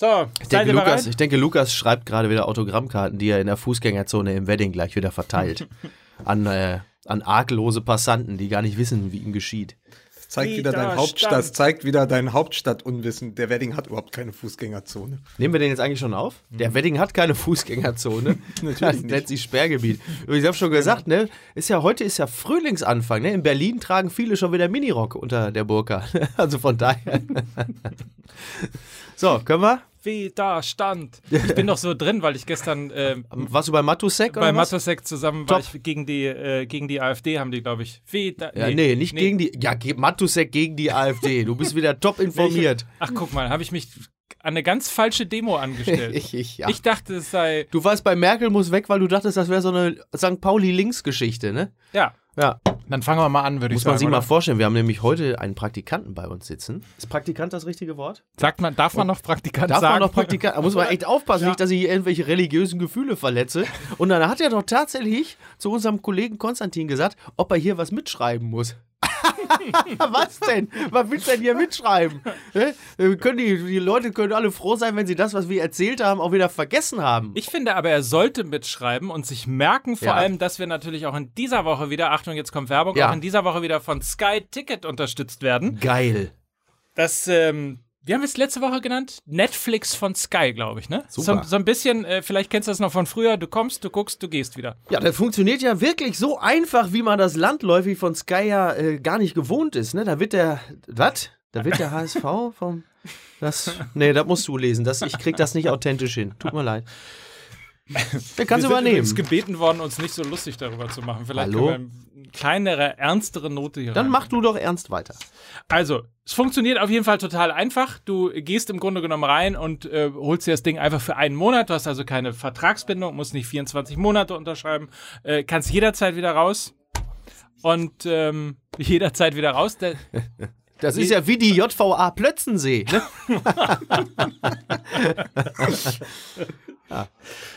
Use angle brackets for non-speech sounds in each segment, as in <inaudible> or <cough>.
So, Ich denke, Lukas, ich denke, Lukas schreibt gerade wieder Autogrammkarten, die er in der Fußgängerzone im Wedding gleich wieder verteilt. <laughs> an, äh, an arglose Passanten, die gar nicht wissen, wie ihm geschieht. Das zeigt wieder dein. Hauptstadt, das zeigt wieder dein Hauptstadtunwissen. Der Wedding hat überhaupt keine Fußgängerzone. Nehmen wir den jetzt eigentlich schon auf? Der Wedding hat keine Fußgängerzone. <laughs> <laughs> Natürlich das nicht. nennt sich Sperrgebiet. Übrigens, ich habe schon gesagt, ne, ist ja heute ist ja Frühlingsanfang, ne? In Berlin tragen viele schon wieder Minirock unter der Burka. Also von daher. so, können wir? Widerstand. <laughs> Ich bin doch so drin, weil ich gestern ähm, Warst du bei Matusek bei? Matusek zusammen war Top. ich gegen die, äh, gegen die AfD, haben die, glaube ich. Wider Ja, nee, nicht gegen die. Ja, Matusek gegen die AfD. Du bist wieder top <laughs> informiert. Ach, guck mal, habe ich mich an eine ganz falsche Demo angestellt. <laughs> Ich, ich, ja. Ich dachte, es sei. du warst bei Merkel muss weg, weil du dachtest, das wäre so eine St. Pauli-Links-Geschichte, ne? Ja, Ja. dann fangen wir mal an, würde ich Muss sagen. man sich oder? mal vorstellen, wir haben nämlich heute einen Praktikanten bei uns sitzen. Ist Praktikant das richtige Wort? Sagt man, darf man noch Praktikant Darf sagen? man noch Praktikant? Da muss man echt aufpassen, Ja. nicht, dass ich hier irgendwelche religiösen Gefühle verletze. Und dann hat er doch tatsächlich zu unserem Kollegen Konstantin gesagt, ob er hier was mitschreiben muss. <laughs> was denn? Was willst du denn hier mitschreiben? Können die, die Leute können alle froh sein, wenn sie das, was wir erzählt haben, auch wieder vergessen haben. Ich finde aber, er sollte mitschreiben und sich merken, vor Ja. allem, dass wir natürlich auch in dieser Woche wieder, Achtung, jetzt kommt Werbung, Ja. auch in dieser Woche wieder von Sky Ticket unterstützt werden. Geil. Das, ähm, wie haben wir es letzte Woche genannt? Netflix von Sky, glaube ich, ne? Super. So, so ein bisschen, äh, vielleicht kennst du das noch von früher, du kommst, du guckst, du gehst wieder. Ja, das funktioniert ja wirklich so einfach, wie man das landläufig von Sky ja äh, gar nicht gewohnt ist. Ne? Da wird der, was? Da wird der HSV vom, das, nee, das musst du lesen. Das, ich krieg das nicht authentisch hin. Tut mir leid. Der kannst du wir sind übernehmen. gebeten worden, uns nicht so lustig darüber zu machen. Vielleicht Hallo? können kleinere, ernstere Note hier Dann rein. mach du doch ernst weiter. Also, es funktioniert auf jeden Fall total einfach. Du gehst im Grunde genommen rein und äh, holst dir das Ding einfach für einen Monat. Du hast also keine Vertragsbindung, musst nicht 24 Monate unterschreiben, äh, kannst jederzeit wieder raus. Und ähm, <laughs> jederzeit wieder raus. <laughs> Das ist ja wie die JVA Plötzensee. Ne? <laughs>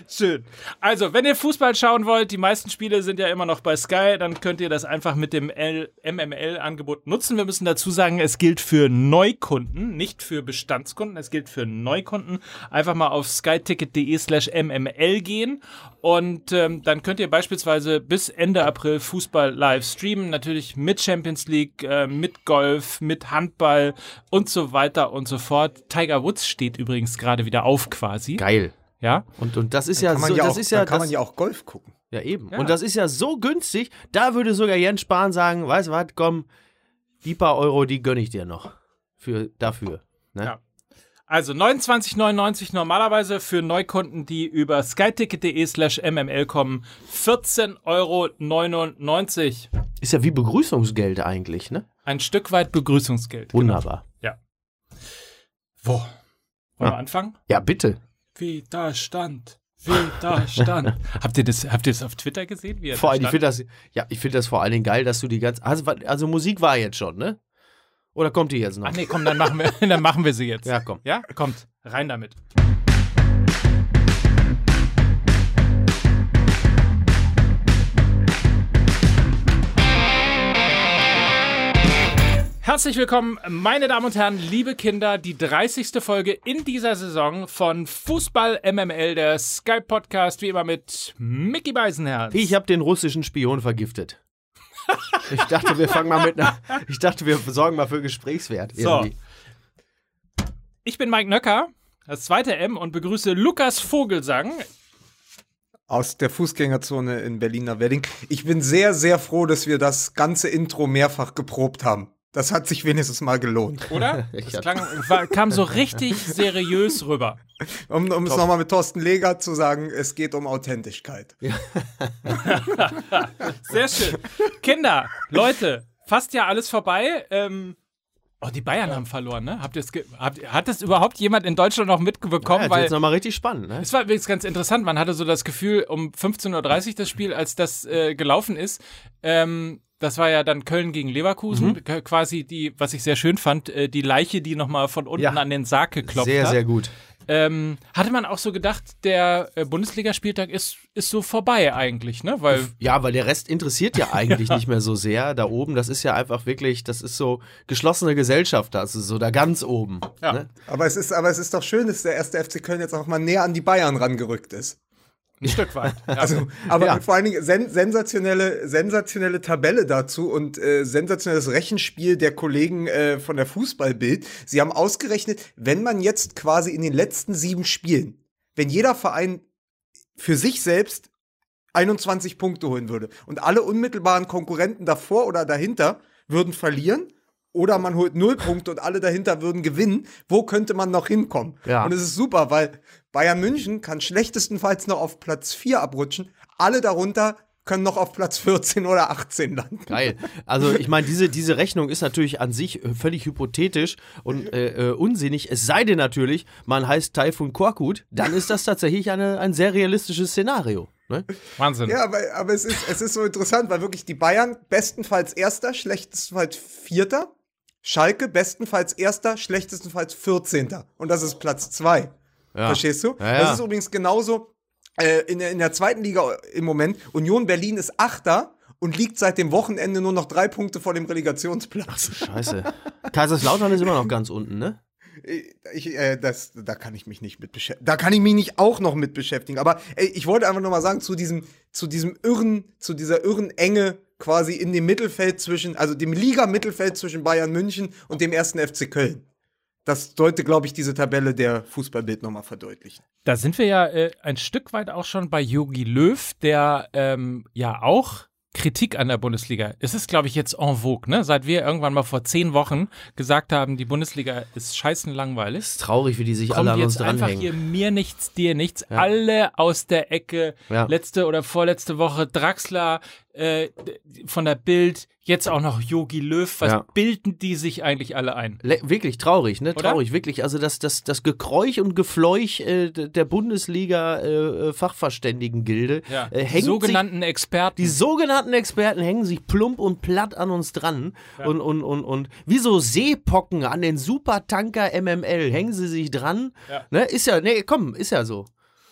Schön. Also, wenn ihr Fußball schauen wollt, die meisten Spiele sind ja immer noch bei Sky, dann könnt ihr das einfach mit dem MML-Angebot nutzen. Wir müssen dazu sagen, es gilt für Neukunden, nicht für Bestandskunden. Es gilt für Neukunden. Einfach mal auf skyticket.de slash MML gehen und ähm, dann könnt ihr beispielsweise bis Ende April Fußball live streamen. Natürlich mit Champions League, äh, mit Golf, mit Handball und so weiter und so fort. Tiger Woods steht übrigens gerade wieder auf quasi. Geil. Ja. Und, und das ist ja so, ja das auch, ist ja, dann kann das, man ja auch Golf gucken. ja eben. Ja. Und das ist ja so günstig, da würde sogar Jens Spahn sagen, weißt du was, komm, die paar Euro, die gönne ich dir noch. Für, dafür. Ne? Ja. Also 29,99 normalerweise für Neukunden, die über skyticket.de slash mml kommen. 14,99 Euro. Ist ja wie Begrüßungsgeld eigentlich, ne? Ein Stück weit Begrüßungsgeld. Wunderbar. Wo? Wollen Ja. wir anfangen? Ja, bitte. Widerstand. Widerstand. <laughs> habt, ihr das, habt ihr das auf Twitter gesehen? Wie er Vor da allem, ich finde das, ja, ich finde das vor allen Dingen geil, dass du die ganze, also, also Musik war jetzt schon, ne? Oder kommt die jetzt noch? Ach nee, komm, dann machen wir, <laughs> dann machen wir sie jetzt. Ja, komm. Ja, kommt. Rein damit. Herzlich willkommen, meine Damen und Herren, liebe Kinder, die 30. Folge in dieser Saison von Fußball MML, der Skype Podcast, wie immer mit Mickey Beisenherz. Ich habe den russischen Spion vergiftet. <laughs> Ich dachte, wir fangen mal mit einer, ich dachte, wir sorgen mal für Gesprächswert. So. irgendwie. Ich bin Mike Nöcker, das zweite M, und begrüße Lukas Vogelsang. Aus der Fußgängerzone in Berliner Wedding. Ich bin sehr, sehr froh, dass wir das ganze Intro mehrfach geprobt haben. Das hat sich wenigstens mal gelohnt. oder? <laughs> Das klang, war, kam so richtig seriös rüber. Um, um es nochmal mit Thorsten Leger zu sagen, es geht um Authentischkeit. <laughs> Sehr schön. Kinder, Leute, fast ja alles vorbei. Ähm, oh, die Bayern haben verloren, ne? Habt ihr's habt, hat das überhaupt jemand in Deutschland noch Ja, mitbekommen? jetzt Weil wird's nochmal richtig spannend, ne? es war übrigens ganz interessant. Man hatte so das Gefühl, um 15.30 Uhr das Spiel, als das äh, gelaufen ist, ähm, das war ja dann Köln gegen Leverkusen, Mhm. Quasi die, was ich sehr schön fand, äh, die Leiche, die nochmal von unten Ja. an den Sarg geklopft Sehr, hat. sehr gut. ähm, hatte man auch so gedacht, der äh, Bundesligaspieltag ist, ist so vorbei eigentlich, ne? Weil Ja, weil der Rest interessiert ja <laughs> eigentlich nicht mehr so sehr. Da oben, das ist ja einfach wirklich, das ist so geschlossene Gesellschaft, das ist so da ganz oben. Ja. Ne? Aber es ist, aber es ist doch schön, dass der erste FC Köln jetzt auch mal näher an die Bayern rangerückt ist. Ein Stück weit. Ja. Also, aber Ja. vor allen Dingen sen sensationelle, sensationelle Tabelle dazu und äh, sensationelles Rechenspiel der Kollegen äh, von der Fußballbild. Sie haben ausgerechnet, wenn man jetzt quasi in den letzten sieben Spielen, wenn jeder Verein für sich selbst 21 Punkte holen würde und alle unmittelbaren Konkurrenten davor oder dahinter würden verlieren. Oder man holt null Punkte und alle dahinter würden gewinnen. Wo könnte man noch hinkommen? Ja. Und es ist super, weil Bayern München kann schlechtestenfalls noch auf Platz 4 abrutschen. Alle darunter können noch auf Platz 14 oder 18 landen. Geil. Also ich meine, diese, diese Rechnung ist natürlich an sich äh, völlig hypothetisch und äh, äh, unsinnig. Es sei denn natürlich, man heißt Taifun Korkut, dann ist das tatsächlich eine, ein sehr realistisches Szenario. Ne? Wahnsinn. Ja, aber, aber es, ist, es ist so interessant, weil wirklich die Bayern bestenfalls Erster, schlechtestenfalls Vierter. Schalke bestenfalls Erster, schlechtestenfalls 14. Und das ist Platz 2. Ja. Verstehst du? Ja, ja. Das ist übrigens genauso äh, in, der, in der zweiten Liga im Moment. Union Berlin ist Achter und liegt seit dem Wochenende nur noch drei Punkte vor dem Relegationsplatz. Scheiße. Kaiserslautern ist immer noch ganz unten, ne? Ich, äh, das, da kann ich mich nicht mit beschäftigen. Da kann ich mich nicht auch noch mit beschäftigen. Aber ey, ich wollte einfach nur mal sagen, zu diesem, zu diesem irren, zu dieser irren Enge quasi in dem Mittelfeld zwischen, also dem Liga-Mittelfeld zwischen Bayern München und dem ersten FC Köln. Das sollte, glaube ich, diese Tabelle der Fußballbild nochmal verdeutlichen. Da sind wir ja äh, ein Stück weit auch schon bei Yogi Löw, der ähm, ja auch Kritik an der Bundesliga. Es ist, glaube ich, jetzt en vogue, ne? Seit wir irgendwann mal vor zehn Wochen gesagt haben, die Bundesliga ist scheißen langweilig. Ist traurig, wie die sich alle an uns jetzt einfach dranhängen. hier mir nichts, dir nichts. Alle aus der Ecke. Ja. Letzte oder vorletzte Woche Draxler äh, von der Bild, jetzt auch noch Yogi Löw. Was Ja. bilden die sich eigentlich alle ein? Le wirklich traurig, ne? Oder? Traurig, wirklich. Also das, das, das Gekräuch und Gefleuch äh, der Bundesliga-Fachverständigengilde Ja. äh, die hängt sich sogenannten Experten. Die sogenannten Experten hängen sich plump und platt an uns dran und, und, und, und wie so Seepocken an den Supertanker MML hängen sie sich dran. Ja. Ne? Ist ja, nee, komm, ist ja so.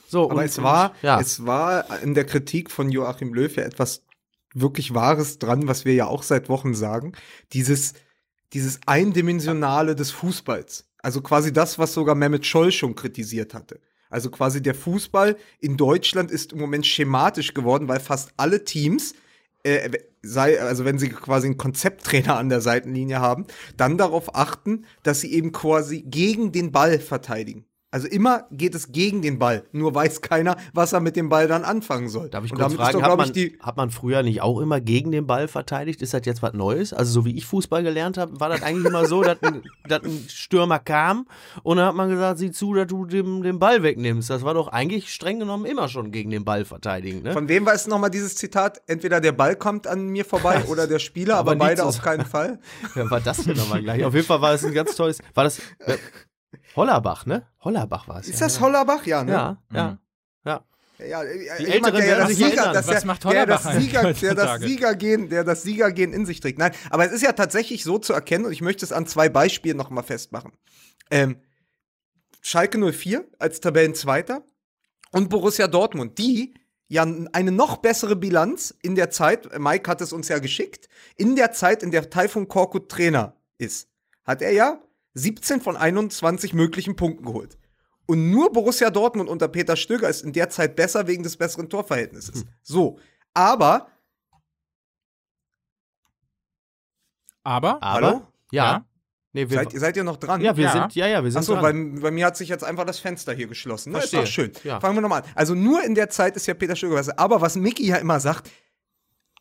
So, Aber und, es war, ja. es war in der Kritik von Joachim Löw ja etwas wirklich Wahres dran, was wir ja auch seit Wochen sagen. Dieses, dieses Eindimensionale des Fußballs. Also quasi das, was sogar Mehmet Scholl schon kritisiert hatte. Also quasi der Fußball in Deutschland ist im Moment schematisch geworden, weil fast alle Teams äh, sei, also wenn sie quasi einen Konzepttrainer an der Seitenlinie haben, dann darauf achten, dass sie eben quasi gegen den Ball verteidigen. Also immer geht es gegen den Ball. Nur weiß keiner, was er mit dem Ball dann anfangen soll. Darf ich kurz fragen, doch, hat man, ich, die. hat man früher nicht auch immer gegen den Ball verteidigt? Ist das jetzt was Neues? Also so wie ich Fußball gelernt habe, war das eigentlich immer so, <laughs> dass ein, dass ein Stürmer kam und dann hat man gesagt, sieh zu, dass du dem, den Ball wegnimmst. Das war doch eigentlich streng genommen immer schon gegen den Ball verteidigen. Ne? Von wem war es nochmal dieses Zitat? Entweder der Ball kommt an mir vorbei <laughs> oder der Spieler, aber, Aber beide auf keinen Fall. <laughs> Wer war das denn nochmal gleich? Auf jeden Fall war es ein ganz tolles. War das Hollerbach, ne? Hollerbach war es. Ist ja, das Hollerbach? Ja, ne? Ja, ja. ja. Ja, äh, Die jemand, Älteren der werden das Sieger, Was der, macht der das Sieger, der das? Siegergehen, der das Siegergehen in sich trägt. Nein, aber es ist ja tatsächlich so zu erkennen und ich möchte es an zwei Beispielen noch mal festmachen. Ähm, Schalke 04 als Tabellenzweiter und Borussia Dortmund, die ja eine noch bessere Bilanz in der Zeit, Mike hat es uns ja geschickt, in der Zeit, in der Taifun Korkut Trainer ist, hat er ja 17 von 21 möglichen Punkten geholt. Und nur Borussia Dortmund unter Peter Stöger ist in der Zeit besser wegen des besseren Torverhältnisses. So. Aber, Aber, Aber, Hallo? ja. Ja. Nee, wir, seid, seid ihr noch dran? ja, wir Ja. sind, ja, ja, wir sind Achso, dran. bei, bei mir hat sich jetzt einfach das Fenster hier geschlossen. Ne? Ist doch schön. Ja. Fangen wir nochmal an. Also nur in der Zeit ist ja Peter Stöger besser. Aber was Mickey ja immer sagt,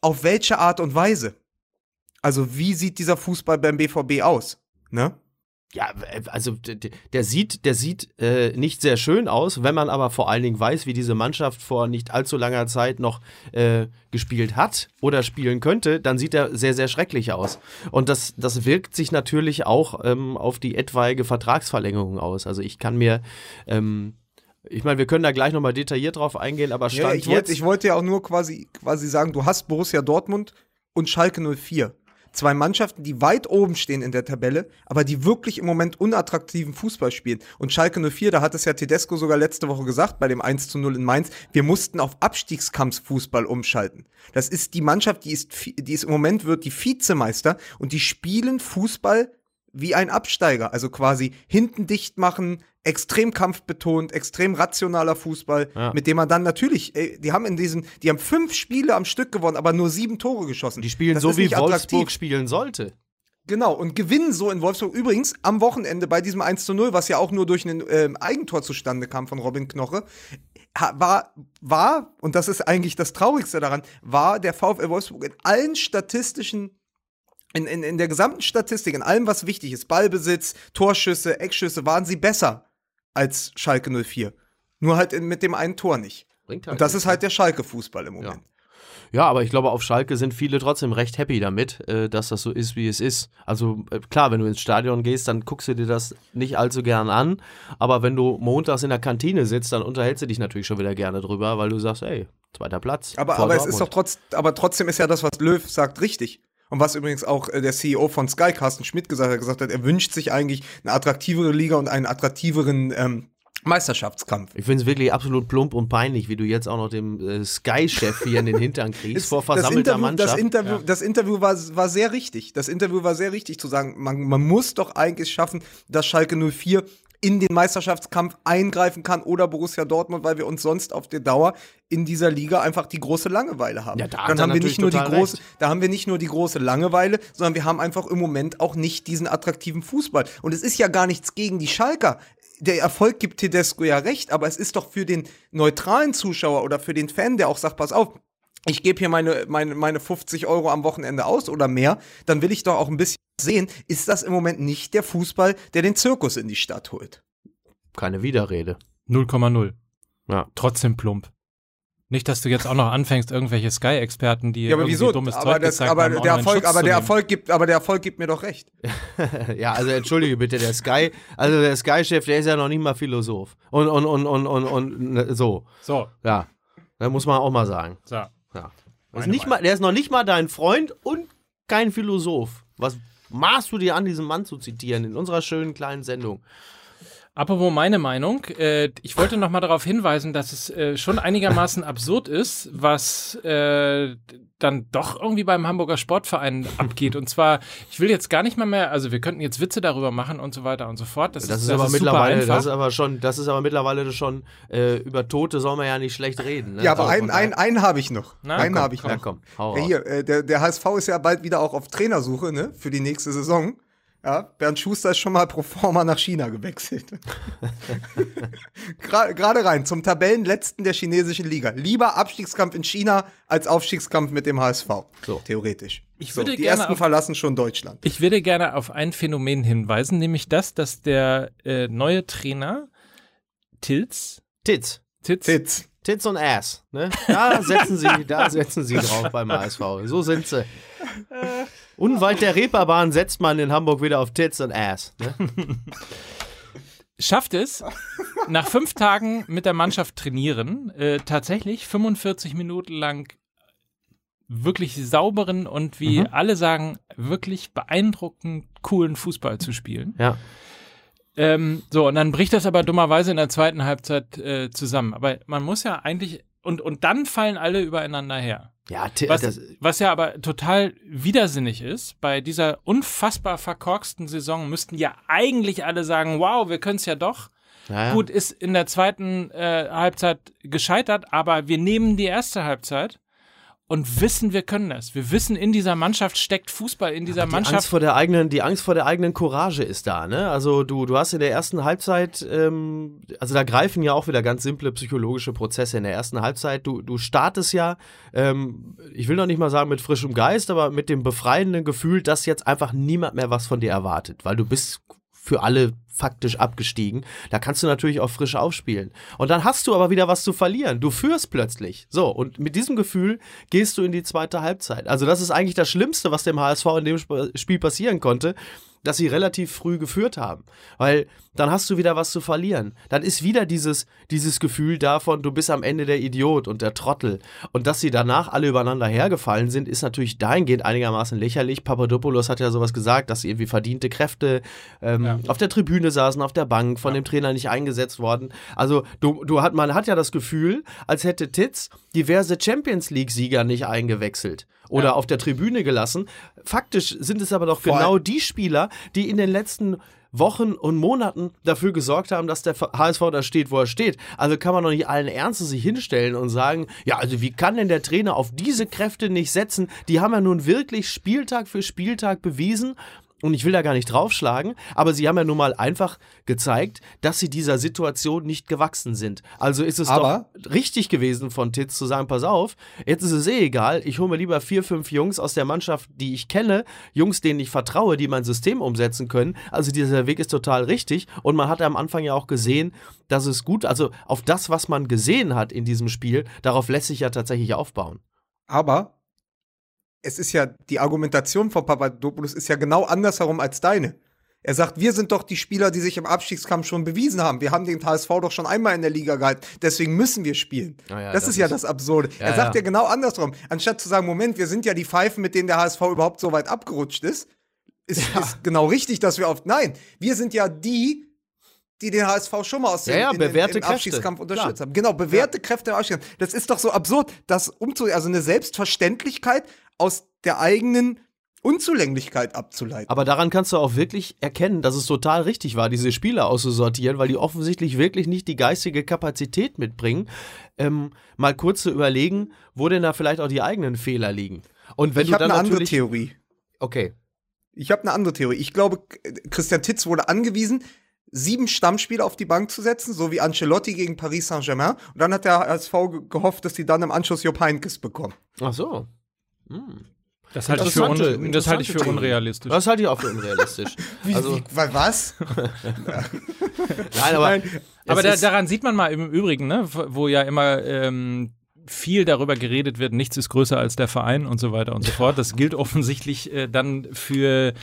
auf welche Art und Weise? Also wie sieht dieser Fußball beim BVB aus? Ne? Ja, äh, also der sieht, der sieht äh, nicht sehr schön aus, wenn man aber vor allen Dingen weiß, wie diese Mannschaft vor nicht allzu langer Zeit noch äh, gespielt hat oder spielen könnte, dann sieht er sehr, sehr schrecklich aus. Und das, das wirkt sich natürlich auch ähm, auf die etwaige Vertragsverlängerung aus. Also ich kann mir, ähm, ich meine, wir können da gleich nochmal detailliert drauf eingehen, aber Stand Ja, ich, wollte, jetzt. ich wollte ja auch nur quasi, quasi sagen, du hast Borussia Dortmund und Schalke 04. zwei Mannschaften, die weit oben stehen in der Tabelle, aber die wirklich im Moment unattraktiven Fußball spielen. Und Schalke 04, da hat es ja Tedesco sogar letzte Woche gesagt, bei dem 1 zu 0 in Mainz, wir mussten auf Abstiegskampffußball umschalten. Das ist die Mannschaft, die ist, die ist im Moment wird die Vizemeister und die spielen Fußball wie ein Absteiger. Also quasi hinten dicht machen, extrem kampfbetont, extrem rationaler Fußball, Ja. mit dem man dann natürlich, ey, die haben in diesen, die haben fünf Spiele am Stück gewonnen, aber nur sieben Tore geschossen. Die spielen Das so, wie Wolfsburg attraktiv. spielen sollte. Genau, und gewinnen so in Wolfsburg. Übrigens, am Wochenende bei diesem 1 zu 0, was ja auch nur durch ein ähm, Eigentor zustande kam von Robin Knoche, war, war, und das ist eigentlich das Traurigste daran, war der VfL Wolfsburg in allen statistischen in, in, in der gesamten Statistik, in allem, was wichtig ist, Ballbesitz, Torschüsse, Eckschüsse, waren sie besser als Schalke 04. Nur halt in, mit dem einen Tor nicht. Bringt halt Und das ist halt der Schalke-Fußball im Moment. Ja, aber ich glaube, auf Schalke sind viele trotzdem recht happy damit, äh, dass das so ist, wie es ist. Also äh, klar, wenn du ins Stadion gehst, dann guckst du dir das nicht allzu gern an. Aber wenn du montags in der Kantine sitzt, dann unterhältst du dich natürlich schon wieder gerne drüber, weil du sagst, ey, zweiter Platz. Aber, aber es ist doch trotz, aber trotzdem ist ja das, was Löw sagt, richtig. Und was übrigens auch äh, der CEO von Sky, Carsten Schmidt, gesagt hat, gesagt hat, er wünscht sich eigentlich eine attraktivere Liga und einen attraktiveren ähm, Meisterschaftskampf. Ich finde es wirklich absolut plump und peinlich, wie du jetzt auch noch dem äh, Sky-Chef hier in den Hintern <laughs> kriegst, vor versammelter das Interview, Mannschaft. Das Interview, das Interview war, war sehr richtig. Das Interview war sehr richtig zu sagen, man, man muss doch eigentlich schaffen, dass Schalke 04 in den Meisterschaftskampf eingreifen kann oder Borussia Dortmund, weil wir uns sonst auf der Dauer in dieser Liga einfach die große Langeweile haben. Ja, da Dann haben wir nicht nur die große, recht. da haben wir nicht nur die große Langeweile, sondern wir haben einfach im Moment auch nicht diesen attraktiven Fußball. Und es ist ja gar nichts gegen die Schalker. Der Erfolg gibt Tedesco ja recht, aber es ist doch für den neutralen Zuschauer oder für den Fan, der auch sagt, pass auf, ich gebe hier meine, meine, meine 50 Euro am Wochenende aus oder mehr, dann will ich doch auch ein bisschen sehen, ist das im Moment nicht der Fußball, der den Zirkus in die Stadt holt. Keine Widerrede. 0,0. Ja. Trotzdem plump. Nicht, dass du jetzt auch noch anfängst, irgendwelche Sky-Experten, die Ja, aber irgendwie wieso? dummes Aber, Zeug das, gezeigt aber haben, der Erfolg, Schutz aber zu der. Erfolg gibt, aber der Erfolg gibt mir doch recht. <laughs> Ja, also entschuldige bitte, der Sky, also der Sky-Chef, der ist ja noch nicht mal Philosoph. Und, und, und, und, und, und ne, so. So, Ja. Da muss man auch mal sagen. so. Ja. Ist, nicht mal, der ist noch nicht mal dein Freund und kein Philosoph. Was maßt du dir an, diesen Mann zu zitieren in unserer schönen kleinen Sendung? Apropos meine Meinung, äh, ich wollte noch mal darauf hinweisen, dass es äh, schon einigermaßen absurd ist, was äh, dann doch irgendwie beim Hamburger Sportverein abgeht. Und zwar, ich will jetzt gar nicht mal mehr, also wir könnten jetzt Witze darüber machen und so weiter und so fort. Das, Das ist, ist, das aber ist mittlerweile, das ist aber schon, das ist aber mittlerweile schon, äh, über Tote soll man ja nicht schlecht reden. Ne? Ja, aber So, einen, einen, einen habe ich noch. Na, einen habe ich noch. komm, hau Ja, hier, äh, der, der HSV ist ja bald wieder auch auf Trainersuche, ne, für die nächste Saison. Ja, Bernd Schuster ist schon mal pro forma nach China gewechselt. <laughs> Gerade rein zum Tabellenletzten der chinesischen Liga. Lieber Abstiegskampf in China als Aufstiegskampf mit dem HSV. So. Theoretisch. Ich so, würde die gerne ersten auf- verlassen schon Deutschland. Ich würde gerne auf ein Phänomen hinweisen, nämlich das, dass der äh, neue Trainer Tilz, Tits. Titz, Titz. Tits und Ass. Ne? Da setzen sie, da <laughs> setzen sie drauf beim HSV. So sind sie. <laughs> Unweit der Reeperbahn setzt man in Hamburg wieder auf Tits und Ass. Ne? schafft es, nach fünf Tagen mit der Mannschaft trainieren, äh, tatsächlich 45 Minuten lang wirklich sauberen und wie alle sagen, wirklich beeindruckend coolen Fußball zu spielen. Ja. Ähm, so, und dann bricht das aber dummerweise in der zweiten Halbzeit äh, zusammen. Aber man muss ja eigentlich, und, und dann fallen alle übereinander her. Ja, Was, was ja aber total widersinnig ist, bei dieser unfassbar verkorksten Saison müssten ja eigentlich alle sagen, wow, wir können es ja doch. ja, ja. Gut, ist in der zweiten äh, Halbzeit gescheitert, aber wir nehmen die erste Halbzeit und wissen, wir können das. Wir wissen, in dieser Mannschaft steckt Fußball, in dieser Die Mannschaft. Angst vor der eigenen, die Angst vor der eigenen Courage ist da, ne? Also du, du hast in der ersten Halbzeit, ähm, also da greifen ja auch wieder ganz simple psychologische Prozesse in der ersten Halbzeit. Du, du startest ja, ähm, ich will noch nicht mal sagen mit frischem Geist, aber mit dem befreienden Gefühl, dass jetzt einfach niemand mehr was von dir erwartet, weil du bist für alle faktisch abgestiegen. Da kannst du natürlich auch frisch aufspielen. Und dann hast du aber wieder was zu verlieren. Du führst plötzlich. So, und mit diesem Gefühl gehst du in die zweite Halbzeit. Also das ist eigentlich das Schlimmste, was dem HSV in dem Sp Spiel passieren konnte dass sie relativ früh geführt haben. Weil dann hast du wieder was zu verlieren. Dann ist wieder dieses, dieses Gefühl davon, du bist am Ende der Idiot und der Trottel. Und dass sie danach alle übereinander hergefallen sind, ist natürlich dahingehend einigermaßen lächerlich. Papadopoulos hat ja sowas gesagt, dass sie irgendwie verdiente Kräfte ähm, ja. auf der Tribüne saßen, auf der Bank, von ja. dem Trainer nicht eingesetzt worden. Also du, du hat, man hat ja das Gefühl, als hätte Titz diverse Champions League-Sieger nicht eingewechselt oder ja. auf der Tribüne gelassen. Faktisch sind es aber doch Voll. genau die Spieler, die in den letzten Wochen und Monaten dafür gesorgt haben, dass der HSV da steht, wo er steht. Also kann man doch nicht allen Ernstes sich hinstellen und sagen, ja, also wie kann denn der Trainer auf diese Kräfte nicht setzen? Die haben ja nun wirklich Spieltag für Spieltag bewiesen, und ich will da gar nicht draufschlagen, aber sie haben ja nun mal einfach gezeigt, dass sie dieser Situation nicht gewachsen sind. Also ist es aber doch richtig gewesen von Titz zu sagen, pass auf, jetzt ist es eh egal, ich hole mir lieber vier, fünf Jungs aus der Mannschaft, die ich kenne, Jungs, denen ich vertraue, die mein System umsetzen können. Also dieser Weg ist total richtig und man hat am Anfang ja auch gesehen, dass es gut, also auf das, was man gesehen hat in diesem Spiel, darauf lässt sich ja tatsächlich aufbauen. Aber es ist ja, die Argumentation von Papadopoulos ist ja genau andersherum als deine. Er sagt, wir sind doch die Spieler, die sich im Abstiegskampf schon bewiesen haben. Wir haben den HSV doch schon einmal in der Liga gehalten. Deswegen müssen wir spielen. Ah ja, das, das, ist ja das Absurde. Ja, er sagt ja. ja genau andersrum. Anstatt zu sagen, Moment, wir sind ja die Pfeifen, mit denen der HSV überhaupt so weit abgerutscht ist, ist, ist genau richtig, dass wir auf. Nein, wir sind ja die, die den HSV schon mal aus dem ja, ja, in, in Abstiegskampf unterstützt haben. Genau, bewährte ja. Kräfte im Abstiegskampf. Das ist doch so absurd, das umzu also eine Selbstverständlichkeit aus der eigenen Unzulänglichkeit abzuleiten. Aber daran kannst du auch wirklich erkennen, dass es total richtig war, diese Spieler auszusortieren, weil die offensichtlich wirklich nicht die geistige Kapazität mitbringen, ähm, mal kurz zu überlegen, wo denn da vielleicht auch die eigenen Fehler liegen. Und wenn ich habe eine andere Theorie. Okay. Ich habe eine andere Theorie. Ich glaube, Christian Titz wurde angewiesen, sieben Stammspieler auf die Bank zu setzen, so wie Ancelotti gegen Paris Saint-Germain. Und dann hat der HSV gehofft, dass sie dann im Anschluss Jupp Heynckes bekommen. Ach so. Hm. Das halte ich, für un das halte ich für unrealistisch. Das halte ich auch für unrealistisch. <laughs> wie, also, wie, was? <laughs> Nein, aber, Nein, aber da, daran sieht man mal im Übrigen, ne, wo ja immer ähm, viel darüber geredet wird, nichts ist größer als der Verein und so weiter und so fort. Das gilt <laughs> offensichtlich äh, dann für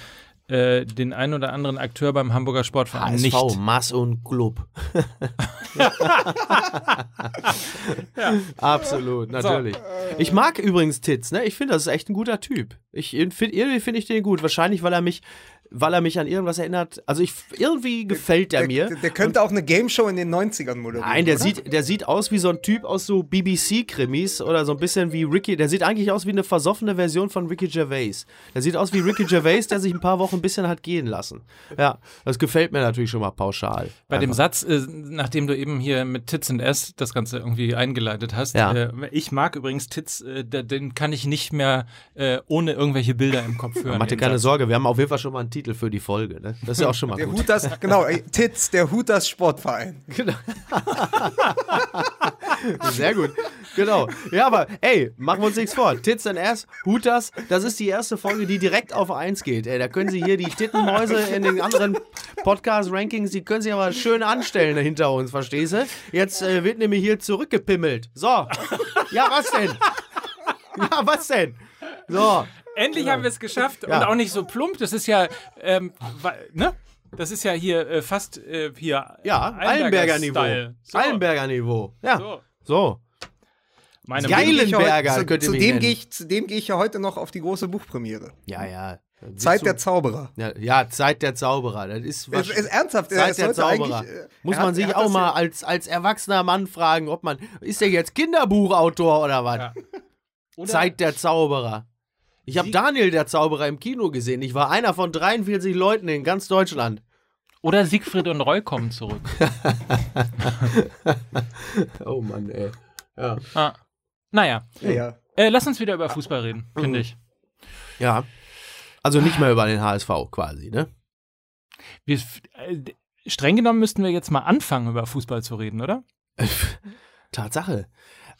äh, den einen oder anderen Akteur beim Hamburger Sportverein HSV, nicht. Mass und Club. <laughs> ja. Absolut, natürlich. So. Ich mag übrigens Titz, ne? Ich finde, das ist echt ein guter Typ. Ich find, irgendwie finde ich den gut. Wahrscheinlich, weil er mich weil er mich an irgendwas erinnert. Also ich, irgendwie gefällt der, der mir. Der, der könnte und, auch eine Gameshow in den 90ern moderieren. Nein, der sieht, der sieht aus wie so ein Typ aus so BBC-Krimis oder so ein bisschen wie Ricky. Der sieht eigentlich aus wie eine versoffene Version von Ricky Gervais. Der sieht aus wie Ricky Gervais, der sich ein paar Wochen ein bisschen hat gehen lassen. Ja, das gefällt mir natürlich schon mal pauschal. Bei Einfach. dem Satz, äh, nachdem du eben hier mit Tits and S das Ganze irgendwie eingeleitet hast, ja. äh, ich mag übrigens Tits, äh, den kann ich nicht mehr äh, ohne irgendwelche Bilder im Kopf <laughs> hören. Mach dir keine Satz. Sorge, wir haben auf jeden Fall schon mal einen Titel für die Folge. Ne? Das ist ja auch schon mal der gut. Hutas, genau, Titz, der Hutas Sportverein. Genau. <laughs> Sehr gut. Genau. Ja, aber ey, machen wir uns nichts vor. Tits and Ass, Hutas, das ist die erste Folge, die direkt auf 1 geht. Ey, da können Sie hier die Tittenmäuse in den anderen Podcast-Rankings, die können Sie aber schön anstellen hinter uns, verstehst du? Jetzt äh, wird nämlich hier zurückgepimmelt. So. Ja, was denn? Ja, was denn? So. Endlich haben wir es geschafft ja. und auch nicht so plump. Das ist ja, ähm, ne? Das ist ja hier äh, fast äh, hier ja, Allenberger Niveau. So. Allenberger Niveau. Ja. So. so. Meine Geilenberger zu, zu dem gehe ich, zu dem gehe ich ja heute noch auf die große Buchpremiere. Ja, ja. Zeit der Zauberer. Ja, ja, Zeit der Zauberer. Das ist, was, ist, ist ernsthaft. Zeit der Zauberer. Äh, Muss man hat, sich auch mal als, als erwachsener Mann fragen, ob man ist der jetzt Kinderbuchautor oder was? Ja. Zeit der Zauberer. Ich habe Daniel der Zauberer im Kino gesehen. Ich war einer von 43 Leuten in ganz Deutschland. Oder Siegfried und Roy kommen zurück. <laughs> oh Mann, ey. Ja. Ah. Naja. Ja, ja. Äh, lass uns wieder über Fußball reden, finde ich. Ja. Also nicht mehr über den HSV quasi, ne? Wir, äh, streng genommen müssten wir jetzt mal anfangen, über Fußball zu reden, oder? <laughs> Tatsache.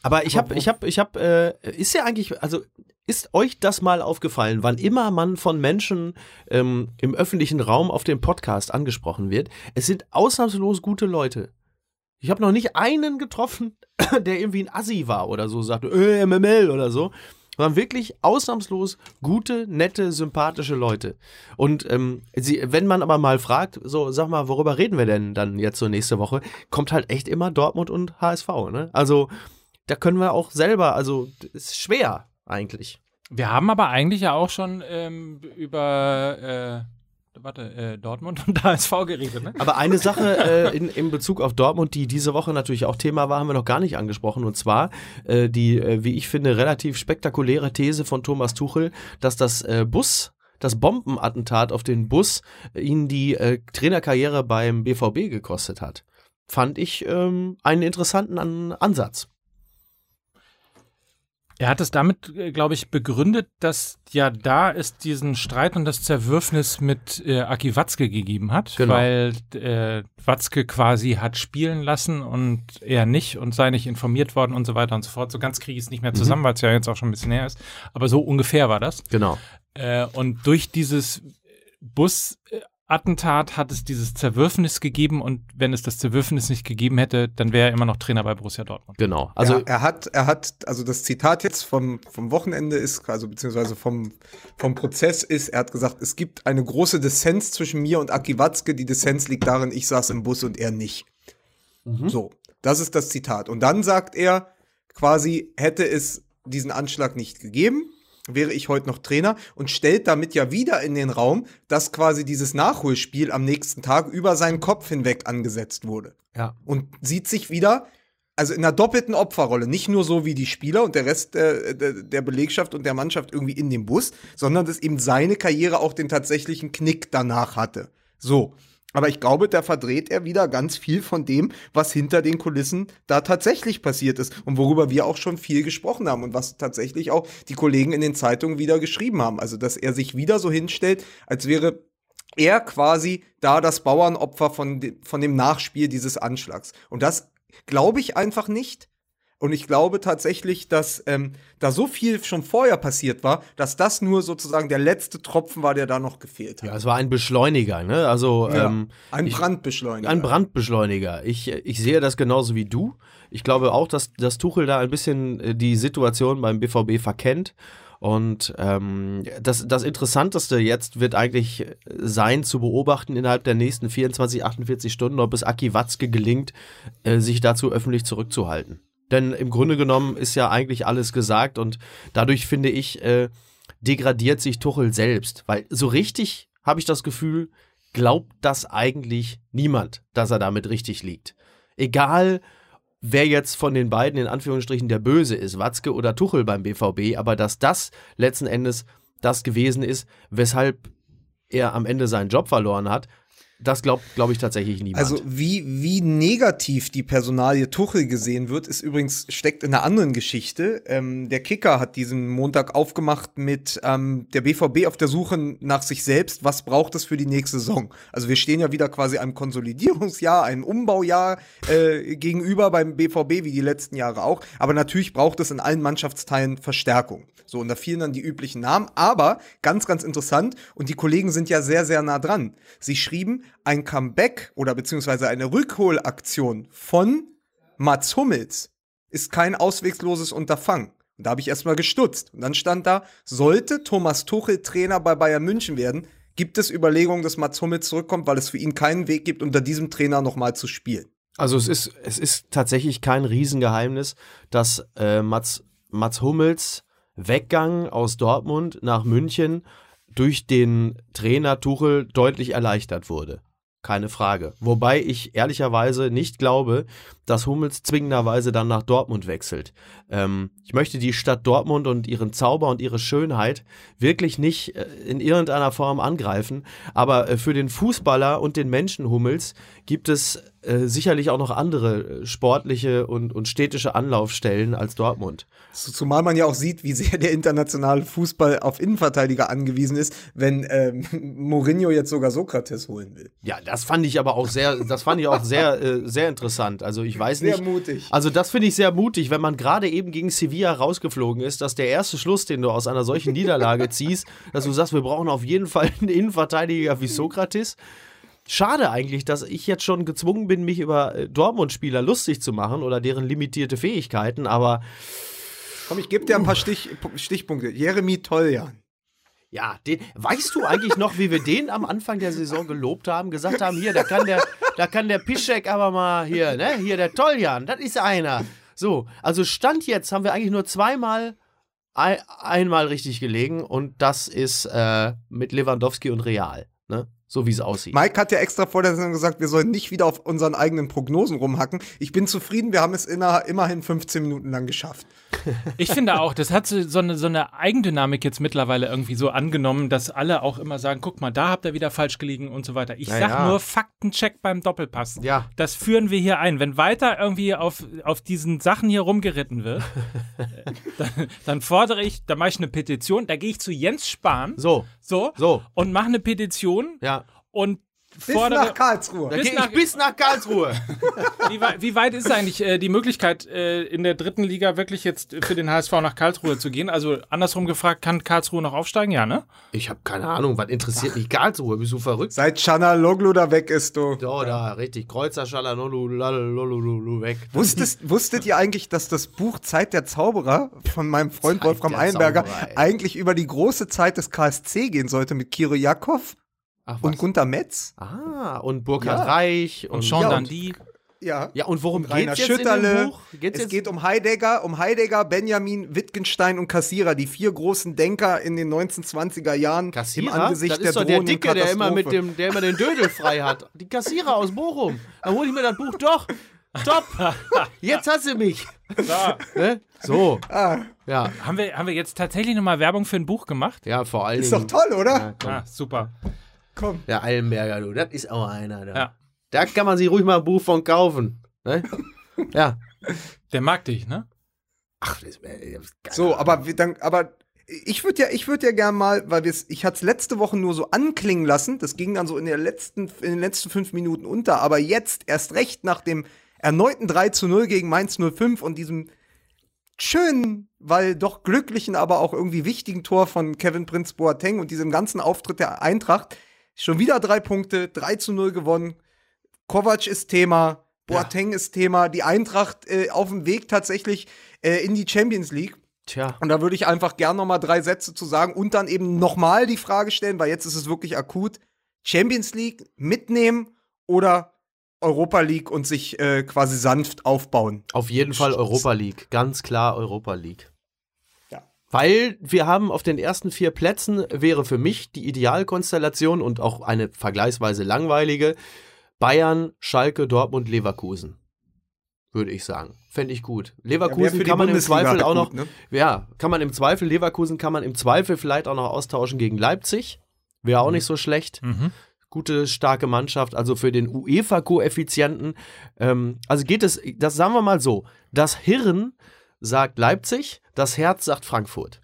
Aber ich habe, ich habe, ich habe, äh, ist ja eigentlich, also ist euch das mal aufgefallen, wann immer man von Menschen ähm, im öffentlichen Raum auf dem Podcast angesprochen wird? Es sind ausnahmslos gute Leute. Ich habe noch nicht einen getroffen, <coughs> der irgendwie ein Assi war oder so, sagte, äh, MML oder so. Sondern wirklich ausnahmslos gute, nette, sympathische Leute. Und ähm, sie, wenn man aber mal fragt, so, sag mal, worüber reden wir denn dann jetzt so nächste Woche, kommt halt echt immer Dortmund und HSV, ne? Also, da können wir auch selber, also, ist schwer eigentlich. Wir haben aber eigentlich ja auch schon ähm, über äh, warte, äh, Dortmund und <laughs> HSV geredet, ne? Aber eine Sache äh, in, in Bezug auf Dortmund, die diese Woche natürlich auch Thema war, haben wir noch gar nicht angesprochen. Und zwar äh, die, äh, wie ich finde, relativ spektakuläre These von Thomas Tuchel, dass das äh, Bus das Bombenattentat auf den Bus ihn die äh, Trainerkarriere beim BVB gekostet hat. Fand ich ähm, einen interessanten An Ansatz. Er hat es damit, äh, glaube ich, begründet, dass ja da es diesen Streit und das Zerwürfnis mit äh, Aki Watzke gegeben hat, Genau. weil äh, Watzke quasi hat spielen lassen und er nicht und sei nicht informiert worden und so weiter und so fort. So ganz kriege ich es nicht mehr zusammen, weil es ja jetzt auch schon ein bisschen her ist. Aber so ungefähr war das. Genau. Äh, und durch dieses Bus-Attentat hat es dieses Zerwürfnis gegeben und wenn es das Zerwürfnis nicht gegeben hätte, dann wäre er immer noch Trainer bei Borussia Dortmund. Genau. Also Also er, er hat, er hat, also das Zitat jetzt vom, vom Wochenende ist, also beziehungsweise vom, vom Prozess ist, er hat gesagt, es gibt eine große Dissens zwischen mir und Aki Watzke. Die Dissens liegt darin, ich saß im Bus und er nicht. So, das ist das Zitat. Und dann sagt er, quasi hätte es diesen Anschlag nicht gegeben, wäre ich heute noch Trainer und stellt damit ja wieder in den Raum, dass quasi dieses Nachholspiel am nächsten Tag über seinen Kopf hinweg angesetzt wurde ja. und sieht sich wieder, also in einer doppelten Opferrolle, nicht nur so wie die Spieler und der Rest der, der, der Belegschaft und der Mannschaft irgendwie in dem Bus, sondern dass eben seine Karriere auch den tatsächlichen Knick danach hatte. So. Aber ich glaube, da verdreht er wieder ganz viel von dem, was hinter den Kulissen da tatsächlich passiert ist und worüber wir auch schon viel gesprochen haben und was tatsächlich auch die Kollegen in den Zeitungen wieder geschrieben haben. Also, dass er sich wieder so hinstellt, als wäre er quasi da das Bauernopfer von, de von dem Nachspiel dieses Anschlags. Und das glaube ich einfach nicht. Und ich glaube tatsächlich, dass ähm, da so viel schon vorher passiert war, dass das nur sozusagen der letzte Tropfen war, der da noch gefehlt hat. ja, es war ein Beschleuniger, ne? Also Ja, ähm, ein ich- Brandbeschleuniger. Ein Brandbeschleuniger. Ich, ich sehe das genauso wie du. Ich glaube auch, dass, dass Tuchel da ein bisschen äh, die Situation beim BVB verkennt. Und ähm, das, das Interessanteste jetzt wird eigentlich äh, sein, zu beobachten innerhalb der nächsten 24, 48 Stunden, ob es Aki Watzke gelingt, äh, sich dazu öffentlich zurückzuhalten. Denn im Grunde genommen ist ja eigentlich alles gesagt und dadurch finde ich, äh, degradiert sich Tuchel selbst. Weil so richtig habe ich das Gefühl, glaubt das eigentlich niemand, dass er damit richtig liegt. Egal, wer jetzt von den beiden in Anführungsstrichen der Böse ist, Watzke oder Tuchel beim BVB, aber dass das letzten Endes das gewesen ist, weshalb er am Ende seinen Job verloren hat, das glaubt, glaube ich, tatsächlich niemand. Also wie, wie negativ die Personalie Tuchel gesehen wird, ist übrigens, steckt in einer anderen Geschichte. Ähm, der Kicker hat diesen Montag aufgemacht mit ähm, der BVB auf der Suche nach sich selbst. Was braucht es für die nächste Saison? Also wir stehen ja wieder quasi einem Konsolidierungsjahr, einem Umbaujahr äh, gegenüber beim BVB, wie die letzten Jahre auch. Aber natürlich braucht es in allen Mannschaftsteilen Verstärkung. So, und da fielen dann die üblichen Namen. Aber ganz, ganz interessant, und die Kollegen sind ja sehr, sehr nah dran. Sie schrieben, ein Comeback oder beziehungsweise eine Rückholaktion von Mats Hummels ist kein auswegsloses Unterfangen. Und da habe ich erstmal gestutzt. Und dann stand da, sollte Thomas Tuchel Trainer bei Bayern München werden, gibt es Überlegungen, dass Mats Hummels zurückkommt, weil es für ihn keinen Weg gibt, unter diesem Trainer nochmal zu spielen. Also es ist, es ist tatsächlich kein Riesengeheimnis, dass äh, Mats, Mats Hummels Weggang aus Dortmund nach München durch den Trainer Tuchel deutlich erleichtert wurde. Keine Frage. Wobei ich ehrlicherweise nicht glaube, dass Hummels zwingenderweise dann nach Dortmund wechselt. Ähm, ich möchte die Stadt Dortmund und ihren Zauber und ihre Schönheit wirklich nicht äh, in irgendeiner Form angreifen. Aber äh, für den Fußballer und den Menschen Hummels gibt es äh, sicherlich auch noch andere äh, sportliche und, und städtische Anlaufstellen als Dortmund. Zumal man ja auch sieht, wie sehr der internationale Fußball auf Innenverteidiger angewiesen ist, wenn ähm, <laughs> Mourinho jetzt sogar Sokrates holen will. Ja, das fand ich aber auch sehr, das fand ich auch sehr, <laughs> äh, sehr interessant. Also ich weiß Sehr nicht. mutig. Also das finde ich sehr mutig, wenn man gerade eben gegen Sevilla rausgeflogen ist, dass der erste Schluss, den du aus einer solchen <laughs> Niederlage ziehst, dass du sagst, wir brauchen auf jeden Fall einen Innenverteidiger wie Sokrates. Schade eigentlich, dass ich jetzt schon gezwungen bin, mich über äh, Dortmund-Spieler lustig zu machen oder deren limitierte Fähigkeiten, aber Komm, ich gebe dir ein paar Stich, Stichpunkte. Jeremy Toljan. ja, den, weißt du eigentlich noch, wie wir den am Anfang der Saison gelobt haben, gesagt haben, hier, da kann der, da kann der Piszczek aber mal hier, ne, hier der Toljan, das ist einer. So, also Stand jetzt haben wir eigentlich nur zweimal ein, einmal richtig gelegen und das ist äh, mit Lewandowski und Real? So wie es aussieht. Mike hat ja extra vor der Saison gesagt, wir sollen nicht wieder auf unseren eigenen Prognosen rumhacken. Ich bin zufrieden, wir haben es inner, immerhin 15 Minuten lang geschafft. <laughs> Ich finde auch, das hat so so eine, so eine Eigendynamik jetzt mittlerweile irgendwie so angenommen, dass alle auch immer sagen, guck mal, da habt ihr wieder falsch gelegen und so weiter. Ich Ja, sag nur Faktencheck beim Doppelpass. Ja. Das führen wir hier ein. Wenn weiter irgendwie auf, auf diesen Sachen hier rumgeritten wird, <laughs> dann, dann fordere ich, da mache ich eine Petition, da gehe ich zu Jens Spahn, So, so, so, und mache eine Petition ja. Und Bis nach Karlsruhe. Da Bis nach- bis nach Karlsruhe. <laughs> Wie, wei wie weit ist eigentlich äh, die Möglichkeit, äh, in der dritten Liga wirklich jetzt für den HSV nach Karlsruhe zu gehen? Also andersrum gefragt, kann Karlsruhe noch aufsteigen? Ja, ne? Ich habe keine Ahnung, was interessiert mich Karlsruhe? Bist du verrückt? Seit Chanaloglu da weg ist, du. So, da, richtig. Kreuzer, lalalolu, weg. Wusstet, wusstet ihr eigentlich, dass das Buch Zeit der Zauberer von meinem Freund Zeit Wolfram der Eilenberger Zauberer, eigentlich über die große Zeit des KSC gehen sollte mit Kiro Jakov Ach, und Gunter Metz? Ah, und Burkhard Ja. Reich und, Und Sean ja, und- Dandy. Ja. Ja, und worum Rainer geht's jetzt in Schütterle. dem Buch? Geht's es jetzt geht um Heidegger, um Heidegger, Benjamin, Wittgenstein und Kassierer, die vier großen Denker in den 1920er Jahren im Kassierer? Angesicht das der ist doch der Dicke, der immer, mit Katastrophe. dem, der immer den Dödel frei hat. Die Kassierer aus Bochum. Dann hole ich mir das Buch doch. Top. Jetzt hast du mich. Ne? So. Ah, Ja. Haben wir, haben wir jetzt tatsächlich nochmal Werbung für ein Buch gemacht? Ja, vor allen ist doch toll, oder? Ja. Ah, super. Komm. Der Eilenberger, du. Das ist auch einer. Da. Ja. da kann man sich ruhig mal ein Buch von kaufen. Ne? Ja. Der mag dich, ne? Ach, das wäre. So, aber wir dann, aber ich würde ja, ich würde ja gern mal, weil wir's, ich hatte es letzte Woche nur so anklingen lassen. Das ging dann so in der letzten, in den letzten fünf Minuten unter. Aber jetzt erst recht nach dem erneuten 3 zu 0 gegen Mainz 05 und diesem schönen, weil doch glücklichen, aber auch irgendwie wichtigen Tor von Kevin Prince Boateng und diesem ganzen Auftritt der Eintracht. Schon wieder drei Punkte, 3 zu 0 gewonnen. Kovac ist Thema, Boateng ist Thema, die Eintracht äh, auf dem Weg tatsächlich äh, in die Champions League. Tja. Und da würde ich einfach gern noch mal drei Sätze zu sagen und dann eben noch mal die Frage stellen, weil jetzt ist es wirklich akut. Champions League mitnehmen oder Europa League und sich äh, quasi sanft aufbauen. Auf jeden Fall Europa League. Ganz klar Europa League. Ja. Weil wir haben auf den ersten vier Plätzen, wäre für mich die Idealkonstellation und auch eine vergleichsweise langweilige, Bayern, Schalke, Dortmund, Leverkusen. Würde ich sagen. Fände ich gut. Leverkusen kann man im Zweifel auch noch, Ne? ja, kann man im Zweifel, Leverkusen kann man im Zweifel vielleicht auch noch austauschen gegen Leipzig. Wäre auch nicht so schlecht. Mhm. Gute, starke Mannschaft, also für den UEFA-Koeffizienten. Ähm, also geht es, das sagen wir mal so: Das Hirn sagt Leipzig, das Herz sagt Frankfurt.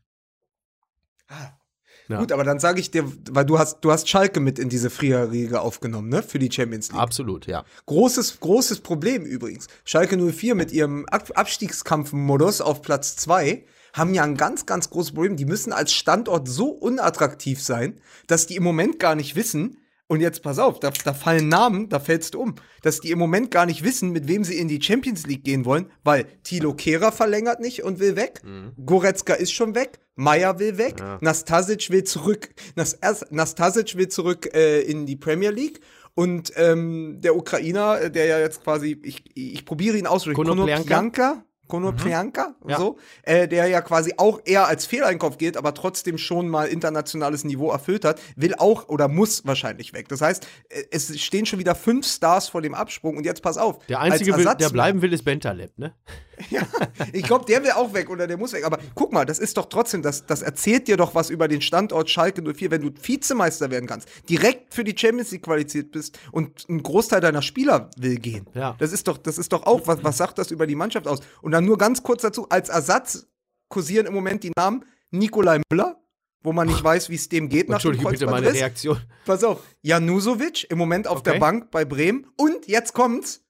Ja. Gut, aber dann sage ich dir, weil du hast, du hast Schalke mit in diese Frierriege aufgenommen, ne? Für die Champions League. Absolut, ja. Großes, großes Problem übrigens. Schalke 04 mit ihrem Ab Abstiegskampfmodus auf Platz 2 haben ja ein ganz, ganz großes Problem. Die müssen als Standort so unattraktiv sein, dass die im Moment gar nicht wissen, und jetzt pass auf, da, da fallen Namen, da fällst du um, dass die im Moment gar nicht wissen, mit wem sie in die Champions League gehen wollen, weil Thilo Kehrer verlängert nicht und will weg, Goretzka ist schon weg, Meier will weg, Ja. Nastasic will zurück, Nas Nastasic will zurück äh, in die Premier League. Und ähm, der Ukrainer, äh, der ja jetzt quasi, ich, ich probiere ihn auszusprechen, Konoplyanka? Konoplyanka, Konoplyanka, Ja. so, äh, der ja quasi auch eher als Fehleinkauf gilt, aber trotzdem schon mal internationales Niveau erfüllt hat, will auch oder muss wahrscheinlich weg. Das heißt, äh, es stehen schon wieder fünf Stars vor dem Absprung und jetzt pass auf. Der einzige, will, der bleiben will, ist Bentaleb, ne? <laughs> Ich glaube, der will auch weg oder der muss weg. Aber guck mal, das ist doch trotzdem, das, das erzählt dir doch was über den Standort Schalke 04, wenn du Vizemeister werden kannst, direkt für die Champions League qualifiziert bist und ein Großteil deiner Spieler will gehen. Ja. Das ist doch, das ist doch auch, was, was sagt das über die Mannschaft aus? Und dann nur ganz kurz dazu, als Ersatz kursieren im Moment die Namen Nikolai Müller, wo man nicht weiß, wie es dem geht nach dem bitte meine Kreuzbandriss. Reaktion. Pass auf, Janusovic im Moment auf der Okay. Bank bei Bremen und jetzt kommt's,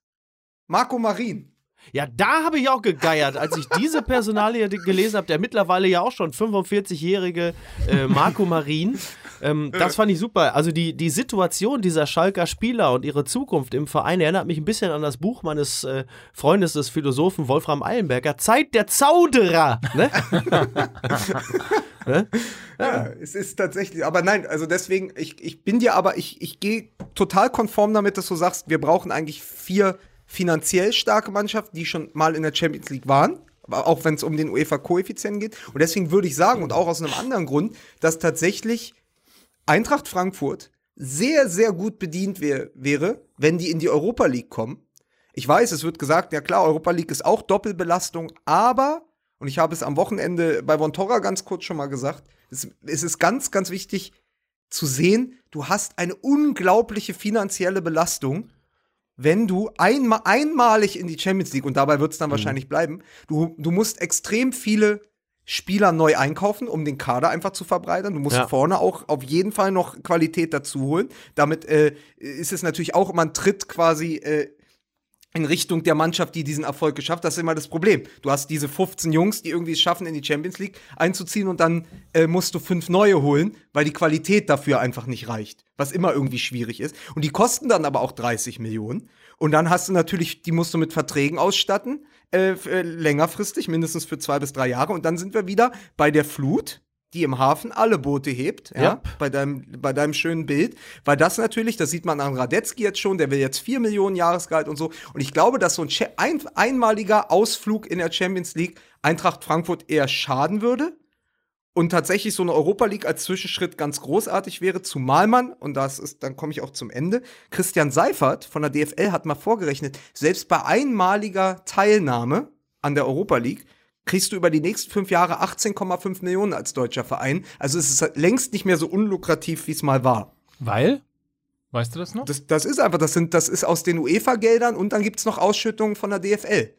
Marco Marin. Ja, da habe ich auch gegeiert, als ich diese Personalie <laughs> gelesen habe, der mittlerweile ja auch schon 45-jährige äh, Marco Marin. Ähm, das fand ich super. Also die, die Situation dieser Schalker Spieler und ihre Zukunft im Verein erinnert mich ein bisschen an das Buch meines äh, Freundes des Philosophen Wolfram Eilenberger, Zeit der Zauderer. Ne? <laughs> Ja, es ist tatsächlich, aber nein, also deswegen, ich, ich bin dir aber, ich, ich gehe total konform damit, dass du sagst, wir brauchen eigentlich vier finanziell starke Mannschaften, die schon mal in der Champions League waren, auch wenn es um den UEFA-Koeffizienten geht. Und deswegen würde ich sagen, und auch aus einem anderen Grund, dass tatsächlich Eintracht Frankfurt sehr, sehr gut bedient wär, wäre, wenn die in die Europa League kommen. Ich weiß, es wird gesagt, ja klar, Europa League ist auch Doppelbelastung, aber, und ich habe es am Wochenende bei Vontora ganz kurz schon mal gesagt, es, es ist ganz, ganz wichtig zu sehen, du hast eine unglaubliche finanzielle Belastung, wenn du einma einmalig in die Champions League, und dabei wird es dann wahrscheinlich bleiben, du, du musst extrem viele Spieler neu einkaufen, um den Kader einfach zu verbreitern. Du musst Ja. vorne auch auf jeden Fall noch Qualität dazu holen. Damit äh, ist es natürlich auch immer ein Tritt quasi äh, in Richtung der Mannschaft, die diesen Erfolg geschafft. Das ist immer das Problem. Du hast diese 15 Jungs, die irgendwie es schaffen, in die Champions League einzuziehen und dann äh, musst du fünf neue holen, weil die Qualität dafür einfach nicht reicht. Was immer irgendwie schwierig ist. Und die kosten dann aber auch 30 Millionen. Und dann hast du natürlich, die musst du mit Verträgen ausstatten, äh, äh, längerfristig, mindestens für zwei bis drei Jahre. Und dann sind wir wieder bei der Flut, die im Hafen alle Boote hebt, ja, Ja. bei deinem, bei deinem schönen Bild. Weil das natürlich, das sieht man an Radetzky jetzt schon, der will jetzt 4 Millionen Jahresgehalt und so. Und ich glaube, dass so ein ein, einmaliger Ausflug in der Champions League Eintracht Frankfurt eher schaden würde. Und tatsächlich so eine Europa League als Zwischenschritt ganz großartig wäre, zumal man, und das ist, dann komme ich auch zum Ende, Christian Seifert von der DFL hat mal vorgerechnet, selbst bei einmaliger Teilnahme an der Europa League kriegst du über die nächsten fünf Jahre 18,5 Millionen als deutscher Verein. Also es ist längst nicht mehr so unlukrativ, wie es mal war. Weil? Weißt du das noch? Das, das ist einfach, das sind, das ist aus den UEFA-Geldern und dann gibt es noch Ausschüttungen von der DFL.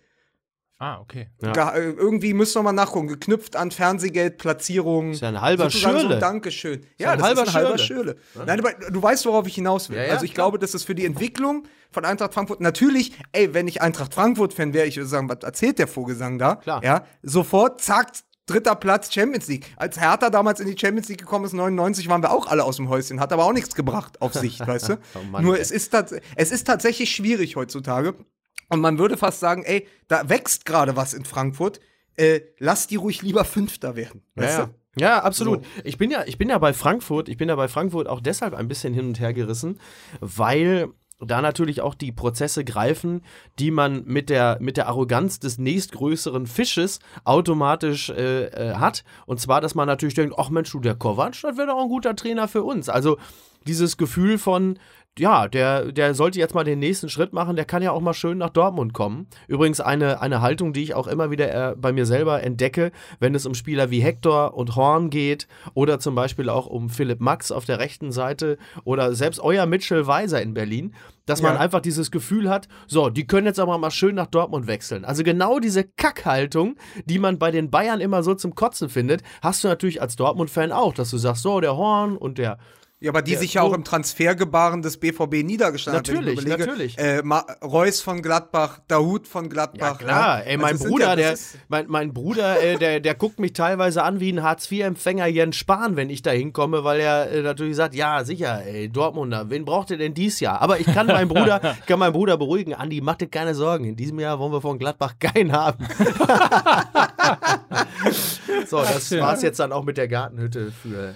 Ah, okay. Ja. Äh, irgendwie müssen wir mal nachgucken, geknüpft an Fernsehgeld, Platzierungen. Ist ja ein halber sozusagen So Schürle. ein Dankeschön. ja Ja, ein das halber ist ein halber Schürle. Schürle. Nein, aber du weißt, worauf ich hinaus will. Ja, ja, also ich klar. glaube, das ist für die Entwicklung von Eintracht Frankfurt natürlich, ey, wenn ich Eintracht Frankfurt-Fan wäre, ich würde sagen, was erzählt der Vogelsang da? Klar. Ja, sofort, zack, dritter Platz Champions League. Als Hertha damals in die Champions League gekommen ist, 99, waren wir auch alle aus dem Häuschen, hat aber auch nichts gebracht auf Sicht, <laughs> weißt du? Oh Mann, Nur ey. es ist, es ist tatsächlich schwierig heutzutage. Und man würde fast sagen, ey, da wächst gerade was in Frankfurt. Äh, lass die ruhig lieber Fünfter werden. Weißt Ja, du? ja. absolut. Ich bin ja, ich bin ja bei Frankfurt, ich bin ja bei Frankfurt auch deshalb ein bisschen hin und her gerissen, weil da natürlich auch die Prozesse greifen, die man mit der, mit der Arroganz des nächstgrößeren Fisches automatisch äh, äh, hat. Und zwar, dass man natürlich denkt, ach Mensch, du, der Kovac, das wäre doch ein guter Trainer für uns. Also dieses Gefühl von, ja, der, der sollte jetzt mal den nächsten Schritt machen, der kann ja auch mal schön nach Dortmund kommen. Übrigens eine, eine Haltung, die ich auch immer wieder äh, bei mir selber entdecke, wenn es um Spieler wie Hector und Horn geht oder zum Beispiel auch um Philipp Max auf der rechten Seite oder selbst euer Mitchell Weiser in Berlin, dass man Ja. einfach dieses Gefühl hat, so, die können jetzt aber mal schön nach Dortmund wechseln. Also genau diese Kackhaltung, die man bei den Bayern immer so zum Kotzen findet, hast du natürlich als Dortmund-Fan auch, dass du sagst, so, der Horn und der Ja, aber die Der- sich ja auch im Transfergebaren des BVB niedergeschlagen haben. Natürlich, mir natürlich. Äh, Reus von Gladbach, Dahoud von Gladbach. Ja, klar, ey, mein Also es sind Bruder, ja- der, mein, mein Bruder, äh, der, der guckt mich teilweise an wie ein Hartz-IV-Empfänger Jens Spahn, wenn ich da hinkomme, weil er äh, natürlich sagt, ja, sicher, ey, Dortmunder, wen braucht ihr denn dies Jahr? Aber ich kann meinen Bruder, <laughs> kann meinen Bruder beruhigen, Andi, mach dir keine Sorgen, in diesem Jahr wollen wir von Gladbach keinen haben. <laughs> so, das war's jetzt dann auch mit der Gartenhütte für äh,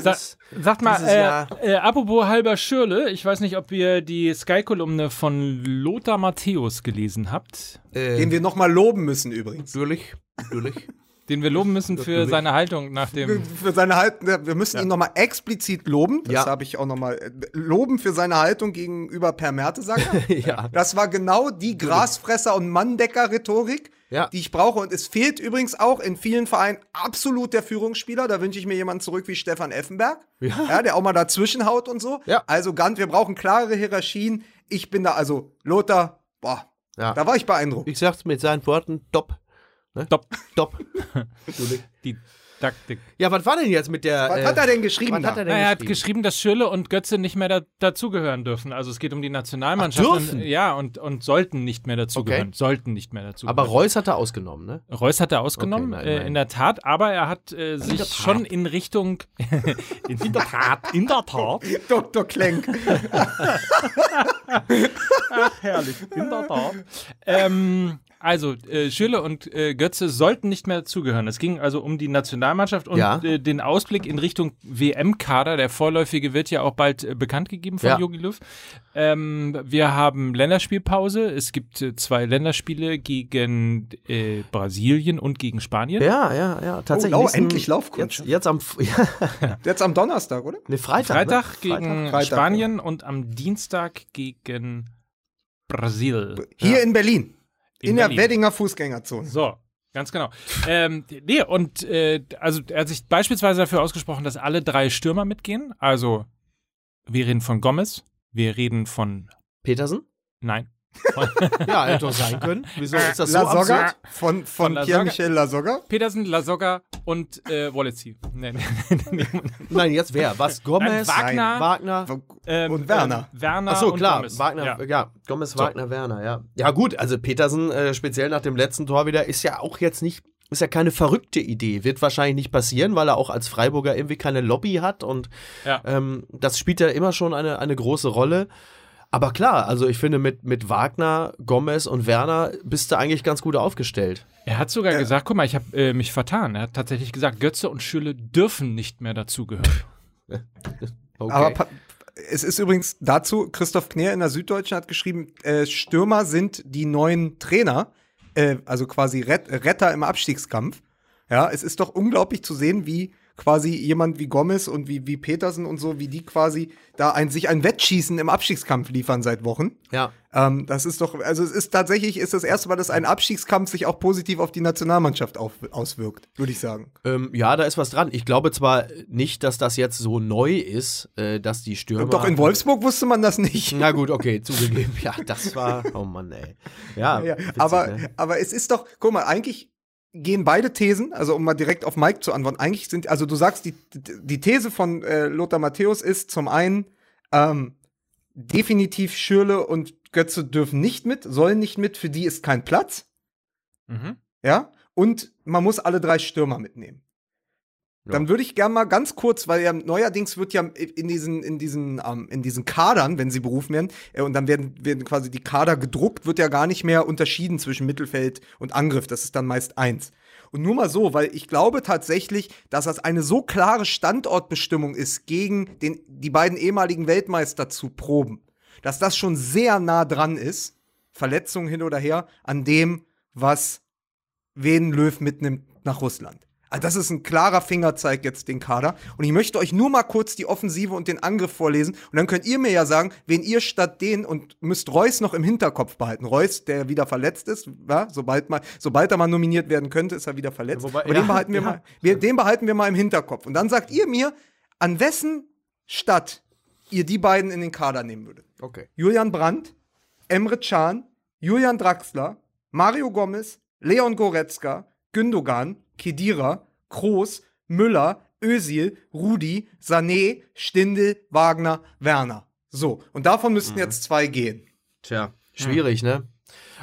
Sa dieses... sagt mal, dieses Jahr- äh, äh, apropos halber Schürle, ich weiß nicht, ob ihr die Sky-Kolumne von Lothar Matthäus gelesen habt, Äh, den wir noch mal loben müssen übrigens. natürlich, natürlich. den wir loben müssen für Natürlich. seine Haltung nach dem. Für seine Haltung, wir müssen ihn noch mal explizit loben. Das Ja. habe ich auch noch mal äh, loben für seine Haltung gegenüber Per Mertesacker. <laughs> ja. Das war genau die Grasfresser- und Manndecker-Rhetorik, Ja. die ich brauche. Und es fehlt übrigens auch in vielen Vereinen absolut der Führungsspieler. Da wünsche ich mir jemanden zurück wie Stefan Effenberg, Ja. der auch mal dazwischen haut und so. Ja. Also ganz, wir brauchen klarere Hierarchien. Ich bin da, also Lothar, boah, Ja. da war ich beeindruckt. Ich sag's mit seinen Worten, top. Ne? Top. Top. <laughs> Die Taktik. ja, was war denn jetzt mit der. Was äh, hat er denn geschrieben? hat er denn Na, er hat geschrieben? geschrieben, dass Schürle und Götze nicht mehr da, dazugehören dürfen. Also es geht um die Nationalmannschaft. Ach, dürfen? Und, ja, und, und sollten nicht mehr dazugehören. Okay. Sollten nicht mehr dazugehören. Aber Reus hat er ausgenommen, ne? Reus hat er ausgenommen, Okay, nein, äh, nein. in der Tat, aber er hat äh, sich Tat. schon in Richtung. <laughs> in, der Tat, in der Tat. <laughs> Dr. Klenk. <laughs> Herrlich, in der Tat. Ähm, also, äh, Schürle und äh, Götze sollten nicht mehr dazugehören. Es ging also um die Nationalmannschaft und Ja. äh, den Ausblick in Richtung WM-Kader. Der vorläufige wird ja auch bald äh, bekannt gegeben von Ja. Jogi Löw. Ähm, wir haben Länderspielpause. Es gibt äh, zwei Länderspiele gegen äh, Brasilien und gegen Spanien. Ja, ja, ja. Tatsächlich. Oh, lau- nächsten- endlich Laufkunst. Jetzt, jetzt am. <laughs> Ja, Jetzt am Donnerstag, oder? ne, Freitag. Freitag ne? gegen Freitag, Spanien und am Dienstag gegen Brasil. Hier in Berlin. In, der Berlin. Weddinger Fußgängerzone. So, ganz genau. ähm, nee, und äh, also er hat sich beispielsweise dafür ausgesprochen, dass alle drei Stürmer mitgehen. Also wir reden von Gomez, wir reden von Petersen? nein. Ja, hätte doch sein können. Wieso ist das so Lasogga absurd? von, von, Von. Pierre-Michel Lasogga. Petersen, Lasogga und äh, Walletsy. Nee, nee, nee, nee. Nein, jetzt wer? Was? Gomez? Nein, Wagner. Wagner? Ähm, Und Werner. Ähm, Werner Ach so, und klar. Gomez. Wagner, Ja. ja. Gomez, Wagner, Werner, ja. Ja, gut, also Petersen, äh, speziell nach dem letzten Tor wieder, ist ja auch jetzt nicht, ist ja keine verrückte Idee. Wird wahrscheinlich nicht passieren, weil er auch als Freiburger irgendwie keine Lobby hat und Ja. ähm, das spielt ja immer schon eine, eine große Rolle. Aber klar, also ich finde, mit, mit Wagner, Gomez und Werner bist du eigentlich ganz gut aufgestellt. Er hat sogar gesagt, guck mal, ich habe äh, mich vertan. Er hat tatsächlich gesagt, Götze und Schülle dürfen nicht mehr dazugehören. <laughs> Okay. Aber es ist übrigens dazu, Christoph Kner in der Süddeutschen hat geschrieben, äh, Stürmer sind die neuen Trainer, äh, also quasi Ret Retter im Abstiegskampf. Ja, es ist doch unglaublich zu sehen, wie quasi jemand wie Gomez und wie, wie Petersen und so, wie die quasi da ein, sich ein Wettschießen im Abstiegskampf liefern seit Wochen. ja. Ähm, das ist doch, also es ist tatsächlich, ist das erste Mal, dass ein Abstiegskampf sich auch positiv auf die Nationalmannschaft auf, auswirkt, würde ich sagen. Ähm, ja, da ist was dran. Ich glaube zwar nicht, dass das jetzt so neu ist, äh, dass die Stürmer. Doch in Wolfsburg wusste man das nicht. Na gut, okay, zugegeben. Ja, das war. Oh Mann, ey. Ja, <laughs> Ja, witzig, aber, ne? aber es ist doch, guck mal, eigentlich gehen beide Thesen, also um mal direkt auf Mike zu antworten, eigentlich sind, also du sagst, die, die These von äh, Lothar Matthäus ist zum einen, ähm, definitiv Schürle und Götze dürfen nicht mit, sollen nicht mit, für die ist kein Platz, Mhm. ja, und man muss alle drei Stürmer mitnehmen. Dann würde ich gerne mal ganz kurz, weil ja neuerdings wird ja in diesen, in diesen, ähm, in diesen Kadern, wenn sie berufen werden, äh, und dann werden, werden quasi die Kader gedruckt, wird ja gar nicht mehr unterschieden zwischen Mittelfeld und Angriff. Das ist dann meist eins. Und nur mal so, weil ich glaube tatsächlich, dass das eine so klare Standortbestimmung ist, gegen den, die beiden ehemaligen Weltmeister zu proben, dass das schon sehr nah dran ist, Verletzungen hin oder her, an dem, was wen Löw mitnimmt nach Russland. Also das ist ein klarer Fingerzeig jetzt den Kader. Und ich möchte euch nur mal kurz die Offensive und den Angriff vorlesen. Und dann könnt ihr mir ja sagen, wen ihr statt den und müsst Reus noch im Hinterkopf behalten. Reus, der wieder verletzt ist, ja, sobald, mal, sobald er mal nominiert werden könnte, ist er wieder verletzt. Ja, wobei- Aber ja, den, behalten wir mal, wir, den behalten wir mal im Hinterkopf. Und dann sagt ihr mir, an wessen Stadt ihr die beiden in den Kader nehmen würdet. Okay. Julian Brandt, Emre Can, Julian Draxler, Mario Gomez, Leon Goretzka, Gündogan, Kedira, Kroos, Müller, Özil, Rudi, Sané, Stindel, Wagner, Werner. So, und davon müssten jetzt zwei gehen. Tja, schwierig, ne?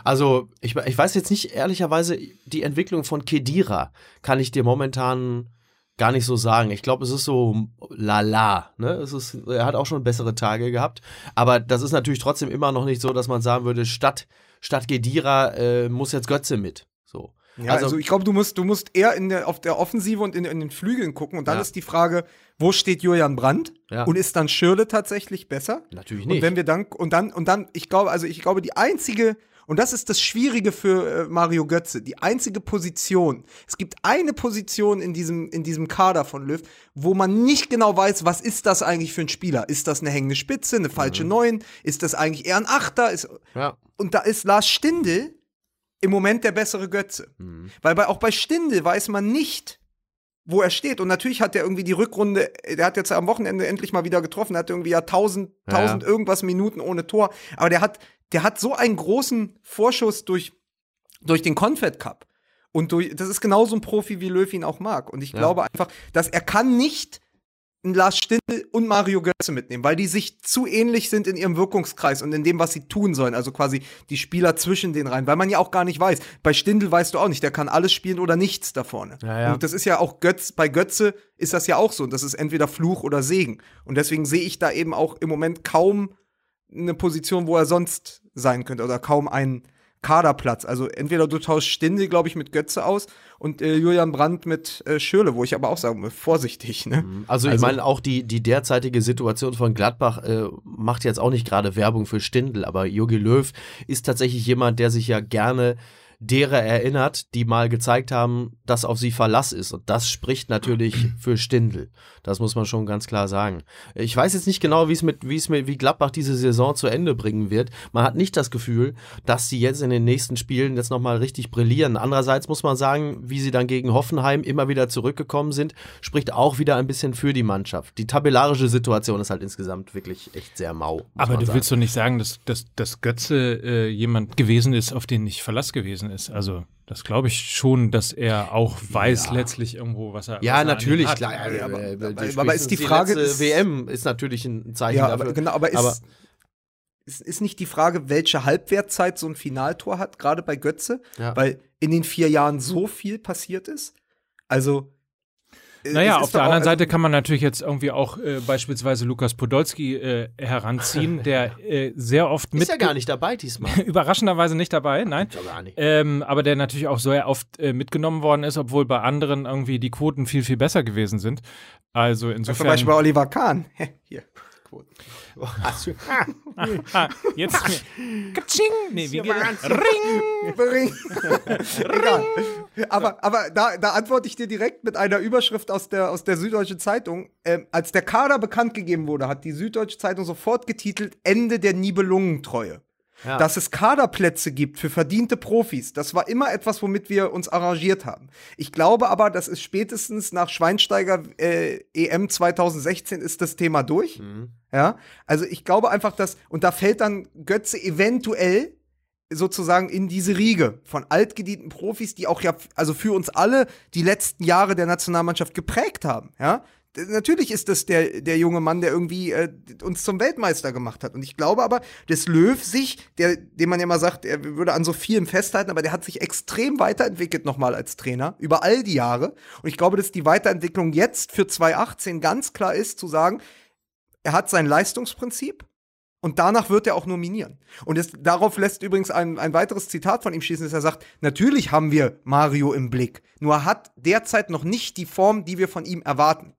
Also, ich, ich weiß jetzt nicht, ehrlicherweise, die Entwicklung von Kedira kann ich dir momentan gar nicht so sagen. Ich glaube, es ist so lala, ne? Es ist, er hat auch schon bessere Tage gehabt. Aber das ist natürlich trotzdem immer noch nicht so, dass man sagen würde, statt, statt Kedira äh, muss jetzt Götze mit. So. Ja, also, ich glaube, du musst, du musst eher in der, auf der Offensive und in, in den Flügeln gucken. Und dann Ja. ist die Frage, wo steht Julian Brandt? Ja. Und ist dann Schürle tatsächlich besser? natürlich Und nicht. wenn wir dann, und dann, und dann, ich glaube, also ich glaube, die einzige, und das ist das Schwierige für äh, Mario Götze, die einzige Position. Es gibt eine Position in diesem, in diesem Kader von Löw, wo man nicht genau weiß, was ist das eigentlich für ein Spieler? Ist das eine hängende Spitze, eine falsche Neun? Ist das eigentlich eher ein Achter? Ist, ja. und da ist Lars Stindl im Moment der bessere Götze. Mhm. Weil bei, auch bei Stindl weiß man nicht, wo er steht. Und natürlich hat er irgendwie die Rückrunde, der hat jetzt am Wochenende endlich mal wieder getroffen, hat irgendwie ja 1000, Ja, ja. 1000 irgendwas Minuten ohne Tor. Aber der hat, der hat so einen großen Vorschuss durch, durch den Confed Cup. Und durch, das ist genauso ein Profi, wie Löw ihn auch mag. Und ich Ja. glaube einfach, dass er kann nicht einen Lars Stindl und Mario Götze mitnehmen, weil die sich zu ähnlich sind in ihrem Wirkungskreis und in dem, was sie tun sollen. Also quasi die Spieler zwischen den rein, weil man ja auch gar nicht weiß. Bei Stindl weißt du auch nicht, der kann alles spielen oder nichts da vorne. Ja, ja. Und das ist ja auch Götz, bei Götze ist das ja auch so. Und das ist entweder Fluch oder Segen. Und deswegen sehe ich da eben auch im Moment kaum eine Position, wo er sonst sein könnte oder kaum einen Kaderplatz. Also entweder du tauschst Stindl, glaube ich, mit Götze aus und äh, Julian Brandt mit äh, Schürle, wo ich aber auch sagen vorsichtig, ne? Also ich Also- meine, auch die, die derzeitige Situation von Gladbach äh, macht jetzt auch nicht gerade Werbung für Stindl, aber Jogi Löw ist tatsächlich jemand, der sich ja gerne derer erinnert, die mal gezeigt haben, dass auf sie Verlass ist. Und das spricht natürlich für Stindl. Das muss man schon ganz klar sagen. Ich weiß jetzt nicht genau, wie es mit, wie es mit, wie Gladbach diese Saison zu Ende bringen wird. Man hat nicht das Gefühl, dass sie jetzt in den nächsten Spielen jetzt nochmal richtig brillieren. Andererseits muss man sagen, wie sie dann gegen Hoffenheim immer wieder zurückgekommen sind, spricht auch wieder ein bisschen für die Mannschaft. Die tabellarische Situation ist halt insgesamt wirklich echt sehr mau. Aber du sagen. willst doch nicht sagen, dass, dass, dass Götze äh, jemand gewesen ist, auf den nicht Verlass gewesen ist. Also, das glaube ich schon, dass er auch weiß Ja. letztlich irgendwo, was er was Ja, er an ihm natürlich, hat. klar. Ja, aber- äh, aber- die aber ist die Frage- letzte ist- WM ist natürlich ein Zeichen Ja, dafür. aber, genau, aber ist, aber- ist, ist nicht die Frage, welche Halbwertzeit so ein Finaltor hat, gerade bei Götze, Ja. weil in den vier Jahren so viel passiert ist. Also. Äh, Naja, auf der anderen auch- Seite kann man natürlich jetzt irgendwie auch äh, beispielsweise Lukas Podolski äh, heranziehen, <laughs> der äh, sehr oft mit ist ja gar nicht dabei diesmal. <laughs> überraschenderweise nicht dabei, nein. Ja, gar nicht. Ähm, aber der natürlich auch sehr oft äh, mitgenommen worden ist, obwohl bei anderen irgendwie die Quoten viel, viel besser gewesen sind. Also Zum insofern. Beispiel bei Oliver Kahn. <laughs> Hier. Quoten. Ah, jetzt. Katsching! Nee, wie geht? Ring! Ring. Egal. Aber, aber da, da antworte ich dir direkt mit einer Überschrift aus der, aus der Süddeutschen Zeitung. Ähm, als der Kader bekannt gegeben wurde, hat die Süddeutsche Zeitung sofort getitelt: Ende der Nibelungentreue. Ja. Dass es Kaderplätze gibt für verdiente Profis, das war immer etwas, womit wir uns arrangiert haben. Ich glaube aber, das ist spätestens nach Schweinsteiger äh, EM 2016 ist das Thema durch. Ja, also ich glaube einfach, dass, und da fällt dann Götze eventuell sozusagen in diese Riege von altgedienten Profis, die auch ja, also für uns alle die letzten Jahre der Nationalmannschaft geprägt haben, ja. Natürlich ist das der, der junge Mann, der irgendwie äh, uns zum Weltmeister gemacht hat. Und ich glaube aber, dass Löw sich, der, dem man ja mal sagt, er würde an so vielem festhalten, aber der hat sich extrem weiterentwickelt nochmal als Trainer über all die Jahre. Und ich glaube, dass die Weiterentwicklung jetzt für 2018 ganz klar ist, zu sagen, er hat sein Leistungsprinzip und danach wird er auch nominieren. Und es, darauf lässt übrigens ein, ein weiteres Zitat von ihm schließen, dass er sagt, natürlich haben wir Mario im Blick, nur hat derzeit noch nicht die Form, die wir von ihm erwarten.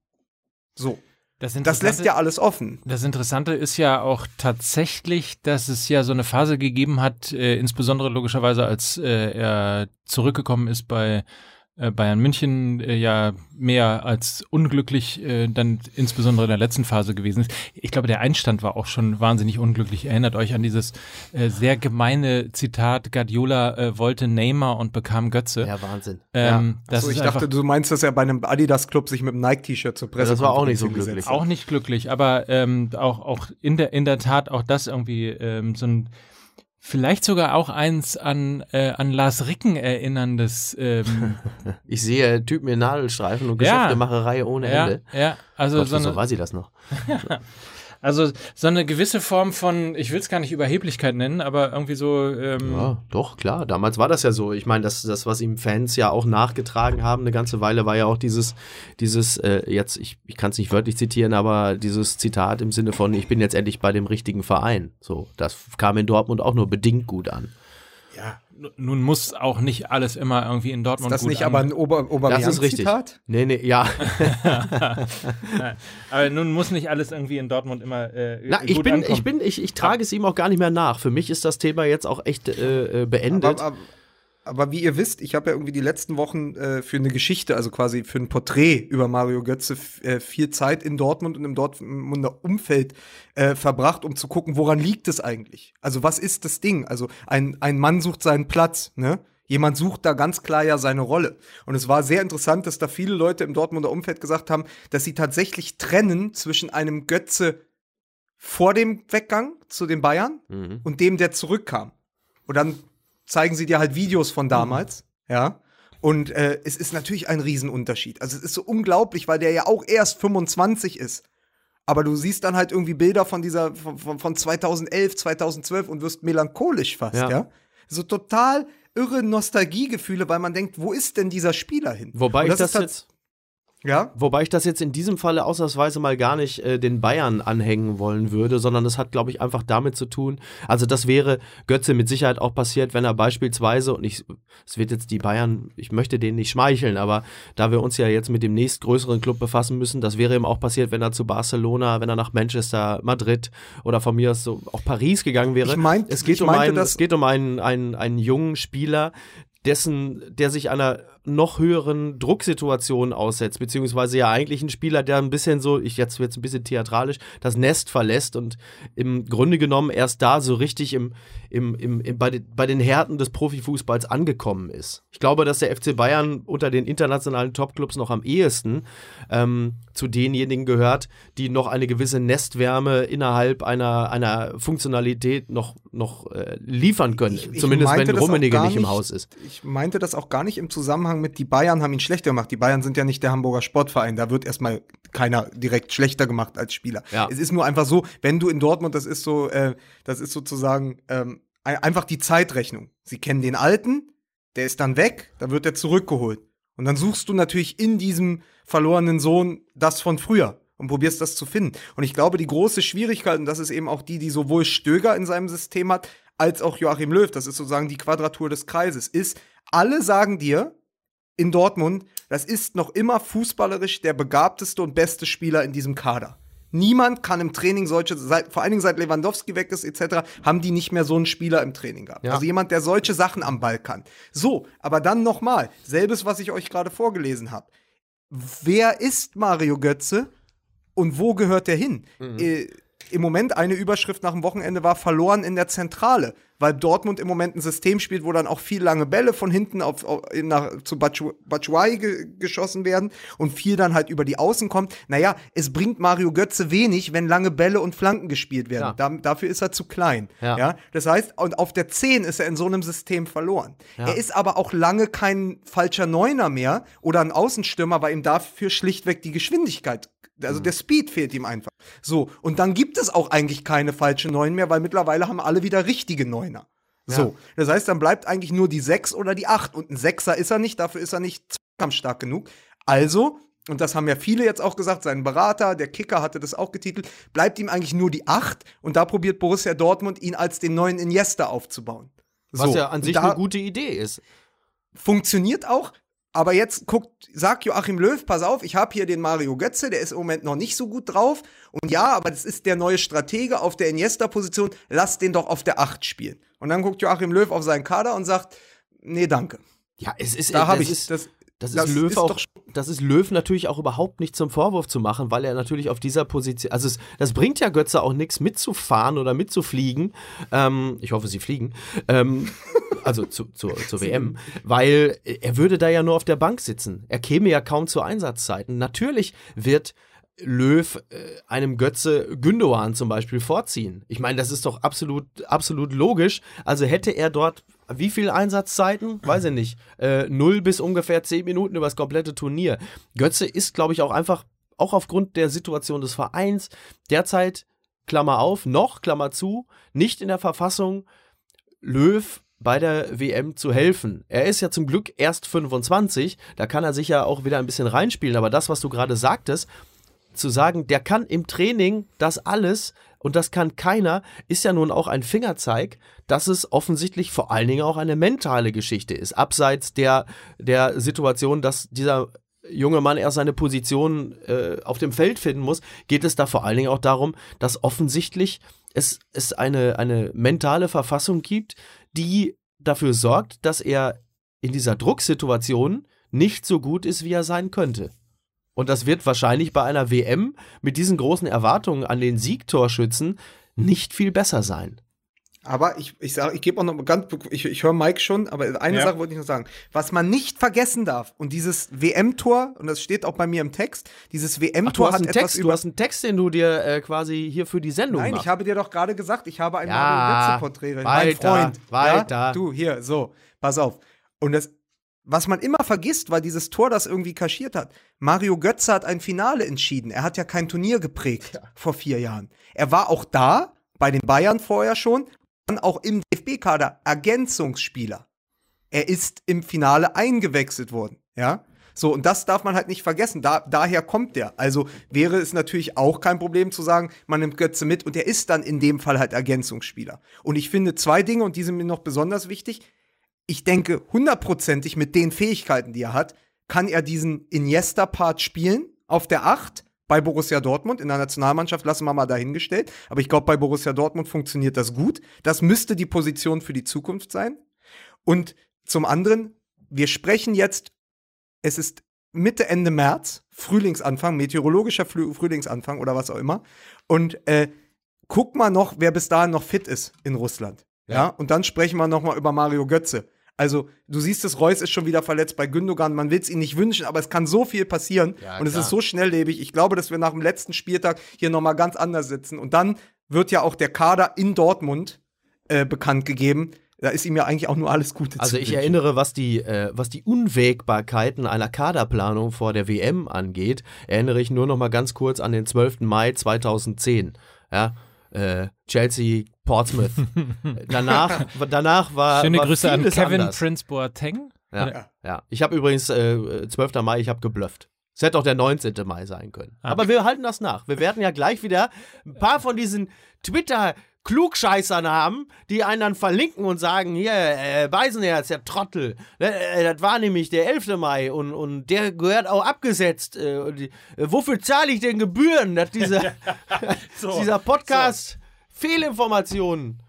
So, Das, das lässt ja alles offen. Das Interessante ist ja auch tatsächlich, dass es ja so eine Phase gegeben hat, äh, insbesondere logischerweise, als äh, er zurückgekommen ist bei Bayern München, äh, ja mehr als unglücklich äh, dann insbesondere in der letzten Phase gewesen ist. Ich glaube, der Einstand war auch schon wahnsinnig unglücklich. Erinnert euch an dieses äh, sehr gemeine Zitat, Guardiola äh, wollte Neymar und bekam Götze. Ja, Wahnsinn. Ähm, das so, ist ich einfach dachte, du meinst, dass er bei einem Adidas-Club sich mit einem Nike-T-Shirt zur Presse Das war auch nicht so glücklich. auch nicht glücklich, aber ähm, auch, auch in, der, in der Tat auch das irgendwie ähm, so ein vielleicht sogar auch eins an, äh, an Lars Ricken erinnerndes ähm, <laughs> Ich sehe Typen in Nadelstreifen und Ja. Geschäftemacherei ohne ja, Ende. ja, also Gott, so eine, weiß ich das noch? <laughs> also so eine gewisse Form von, ich will es gar nicht Überheblichkeit nennen, aber irgendwie so ähm, Ja, doch, klar. Damals war das ja so. Ich meine, das, das, was ihm Fans ja auch nachgetragen haben, eine ganze Weile, war ja auch dieses, dieses, äh, jetzt, ich, ich kann es nicht wörtlich zitieren, aber dieses Zitat im Sinne von, ich bin jetzt endlich bei dem richtigen Verein. So, das kam in Dortmund auch nur bedingt gut an. ja, nun muss auch nicht alles immer irgendwie in Ist Dortmund das gut nicht an- aber ein Ober Das ist richtig. Aubameyang-Zitat? Nee, nee, ja. <laughs> aber nun muss nicht alles irgendwie in Dortmund immer äh, Na, gut ich bin, ankommen. ich bin, ich, ich trage es ihm auch gar nicht mehr nach. Für mich ist das Thema jetzt auch echt äh, äh, beendet. Aber, aber, aber wie ihr wisst, ich habe ja irgendwie die letzten Wochen äh, für eine Geschichte, also quasi für ein Porträt über Mario Götze äh, viel Zeit in Dortmund und im Dortmunder Umfeld äh, verbracht, um zu gucken, woran liegt es eigentlich? Also was ist das Ding? Also ein, ein Mann sucht seinen Platz, ne? Jemand sucht da ganz klar ja seine Rolle. Und es war sehr interessant, dass da viele Leute im Dortmunder Umfeld gesagt haben, dass sie tatsächlich trennen zwischen einem Götze vor dem Weggang zu den Bayern Mhm. und dem, der zurückkam. Und dann zeigen sie dir halt Videos von damals, ja. Und äh, es ist natürlich ein Riesenunterschied. Also es ist so unglaublich, weil der ja auch erst 25 ist. Aber du siehst dann halt irgendwie Bilder von dieser, von, von von 2011, 2012 und wirst melancholisch fast, Ja. ja. So total irre Nostalgiegefühle, weil man denkt, wo ist denn dieser Spieler hin? Wobei ich das jetzt Ja, Wobei ich das jetzt in diesem Falle ausnahmsweise mal gar nicht äh, den Bayern anhängen wollen würde, sondern das hat, glaube ich, einfach damit zu tun. Also das wäre Götze mit Sicherheit auch passiert, wenn er beispielsweise, und ich, es wird jetzt die Bayern, ich möchte denen nicht schmeicheln, aber da wir uns ja jetzt mit dem nächstgrößeren Club befassen müssen, das wäre ihm auch passiert, wenn er zu Barcelona, wenn er nach Manchester, Madrid oder von mir aus so auch Paris gegangen wäre. Ich meint- es geht ich um meinte, einen, es geht um einen, einen, einen jungen Spieler, dessen, der sich einer noch höheren Drucksituation aussetzt, beziehungsweise ja eigentlich ein Spieler, der ein bisschen so, ich jetzt wird's ein bisschen theatralisch, das Nest verlässt und im Grunde genommen erst da so richtig im, im, im, im bei, den, bei den Härten des Profifußballs angekommen ist. Ich glaube, dass der FC Bayern unter den internationalen Topclubs noch am ehesten ähm, zu denjenigen gehört, die noch eine gewisse Nestwärme innerhalb einer, einer Funktionalität noch, noch äh, liefern können. Ich- ich Zumindest wenn Rummenigge nicht im Haus ist. ich meinte das auch gar nicht im Zusammenhang mit, die Bayern haben ihn schlechter gemacht. Die Bayern sind ja nicht der Hamburger Sportverein. Da wird erstmal keiner direkt schlechter gemacht als Spieler. Ja. Es ist nur einfach so, wenn du in Dortmund, das ist so, äh, das ist sozusagen ähm, ein- einfach die Zeitrechnung. Sie kennen den Alten, der ist dann weg, dann wird er zurückgeholt. Und dann suchst du natürlich in diesem verlorenen Sohn das von früher und probierst das zu finden. Und ich glaube, die große Schwierigkeit, und das ist eben auch die, die sowohl Stöger in seinem System hat, als auch Joachim Löw, das ist sozusagen die Quadratur des Kreises, ist, alle sagen dir in Dortmund, das ist noch immer fußballerisch der begabteste und beste Spieler in diesem Kader. Niemand kann im Training solche, seit, vor allen Dingen seit Lewandowski weg ist, etc., haben die nicht mehr so einen Spieler im Training gehabt. Ja. Also jemand, der solche Sachen am Ball kann. So, aber dann nochmal, selbes, was ich euch gerade vorgelesen habe. Wer ist Mario Götze und wo gehört er hin? Äh, Im Moment eine Überschrift nach dem Wochenende war verloren in der Zentrale, weil Dortmund im Moment ein System spielt, wo dann auch viel lange Bälle von hinten auf, auf, nach, zu Batshuayi ge, geschossen werden und viel dann halt über die Außen kommt. Naja, es bringt Mario Götze wenig, wenn lange Bälle und Flanken gespielt werden. Da, dafür ist er zu klein. Ja. Ja. Das heißt, und auf der 10 ist er in so einem System verloren. Ja. Er ist aber auch lange kein falscher Neuner mehr oder ein Außenstürmer, weil ihm dafür schlichtweg die Geschwindigkeit, also Mhm. der Speed fehlt ihm einfach. So, und dann gibt es auch eigentlich keine falsche Neun mehr, weil mittlerweile haben alle wieder richtige Neuner. So, das heißt, dann bleibt eigentlich nur die 6 oder die 8 und ein Sechser ist er nicht, dafür ist er nicht kampfstark genug. Also, und das haben ja viele jetzt auch gesagt, sein Berater, der Kicker hatte das auch getitelt, bleibt ihm eigentlich nur die 8 und da probiert Borussia Dortmund ihn als den neuen Iniesta aufzubauen. Was So, ja an sich eine gute Idee ist. funktioniert auch. Aber jetzt guckt, sagt Joachim Löw, pass auf, ich habe hier den Mario Götze, der ist im Moment noch nicht so gut drauf. Und ja, aber das ist der neue Stratege auf der Iniesta-Position, lass den doch auf der 8 spielen. Und dann guckt Joachim Löw auf seinen Kader und sagt, nee, danke. Ja, es ist, Da das habe ich ist, das. Das ist Das Löw ist auch, das ist Löw natürlich auch überhaupt nicht zum Vorwurf zu machen, weil er natürlich auf dieser Position, also es, das bringt ja Götze auch nichts mitzufahren oder mitzufliegen. Ähm, ich hoffe, sie fliegen. Ähm, <laughs> also zu, zu, zur WM, weil er würde da ja nur auf der Bank sitzen. Er käme ja kaum zu Einsatzzeiten. Natürlich wird Löw äh, einem Götze Gündogan zum Beispiel vorziehen. Ich meine, das ist doch absolut, absolut logisch. Also hätte er dort wie viele Einsatzzeiten? Weiß ich nicht. Äh, null bis ungefähr zehn Minuten über das komplette Turnier. Götze ist, glaube ich, auch einfach, auch aufgrund der Situation des Vereins, derzeit, Klammer auf, noch, Klammer zu, nicht in der Verfassung, Löw bei der WM zu helfen. Er ist ja zum Glück erst 25, da kann er sich ja auch wieder ein bisschen reinspielen, aber das, was du gerade sagtest, zu sagen, der kann im Training das alles und das kann keiner, ist ja nun auch ein Fingerzeig, dass es offensichtlich vor allen Dingen auch eine mentale Geschichte ist. Abseits der, der Situation, dass dieser junge Mann erst seine Position äh, auf dem Feld finden muss, geht es da vor allen Dingen auch darum, dass offensichtlich es, es eine, eine mentale Verfassung gibt, die dafür sorgt, dass er in dieser Drucksituation nicht so gut ist, wie er sein könnte. Und das wird wahrscheinlich bei einer WM mit diesen großen Erwartungen an den Siegtorschützen nicht viel besser sein. Aber ich, ich sage, ich gebe auch noch ganz, ich, ich höre Mike schon, aber eine Ja. Sache wollte ich noch sagen. Was man nicht vergessen darf, und dieses WM-Tor, und das steht auch bei mir im Text, dieses WM-Tor hast hat einen etwas Text, über. du hast einen Text, den du dir äh, quasi hier für die Sendung Nein, machst. ich habe dir doch gerade gesagt, ich habe ein Ja, Mario Götze-Porträt. Mein Freund. weiter. Ja? Du, hier, so, pass auf. Und das, was man immer vergisst, weil dieses Tor das irgendwie kaschiert hat. Mario Götze hat ein Finale entschieden. Er hat ja kein Turnier geprägt vor vier Jahren. Er war auch da, bei den Bayern vorher schon, dann auch im DFB-Kader Ergänzungsspieler. Er ist im Finale eingewechselt worden, ja. So, und das darf man halt nicht vergessen. Da, daher kommt der. Also wäre es natürlich auch kein Problem zu sagen, man nimmt Götze mit und er ist dann in dem Fall halt Ergänzungsspieler. Und ich finde zwei Dinge, und die sind mir noch besonders wichtig. Ich denke, hundertprozentig mit den Fähigkeiten, die er hat, kann er diesen Iniesta-Part spielen auf der Acht bei Borussia Dortmund. In der Nationalmannschaft lassen wir mal dahingestellt. Aber ich glaube, bei Borussia Dortmund funktioniert das gut. Das müsste die Position für die Zukunft sein. Und zum anderen, wir sprechen jetzt, es ist Mitte, Ende März, Frühlingsanfang, meteorologischer Früh Frühlingsanfang oder was auch immer. Und äh, guck mal noch, wer bis dahin noch fit ist in Russland. Ja, und dann sprechen wir noch mal über Mario Götze. Also, du siehst es, Reus ist schon wieder verletzt bei Gündogan. Man will es ihm nicht wünschen, aber es kann so viel passieren. Ja, und es ist so schnelllebig. Ich glaube, dass wir nach dem letzten Spieltag hier noch mal ganz anders sitzen. Und dann wird ja auch der Kader in Dortmund äh, bekannt gegeben. Da ist ihm ja eigentlich auch nur alles Gute Also ich erinnere, was die, äh, was die Unwägbarkeiten einer Kaderplanung vor der WM angeht, erinnere ich nur noch mal ganz kurz an den 12. Mai 2010. Ja, äh, Chelsea, Portsmouth. <laughs> danach, danach war Schöne war Grüße an Kevin anders. Prince Boateng. Ja, Ja. ja. Ich habe übrigens äh, 12. Mai, ich habe geblufft. Es hätte auch der 19. Mai sein können. Ah. Aber wir halten das nach. Wir werden ja gleich wieder ein paar von diesen Twitter Klugscheißern haben, die einen dann verlinken und sagen, hier, äh, Beisenherz, der Trottel, äh, äh, das war nämlich der 11. Mai und, und der gehört auch abgesetzt. Äh, und die, äh, wofür zahle ich denn Gebühren, dass dieser, <laughs> So, <laughs> dieser Podcast Fehlinformationen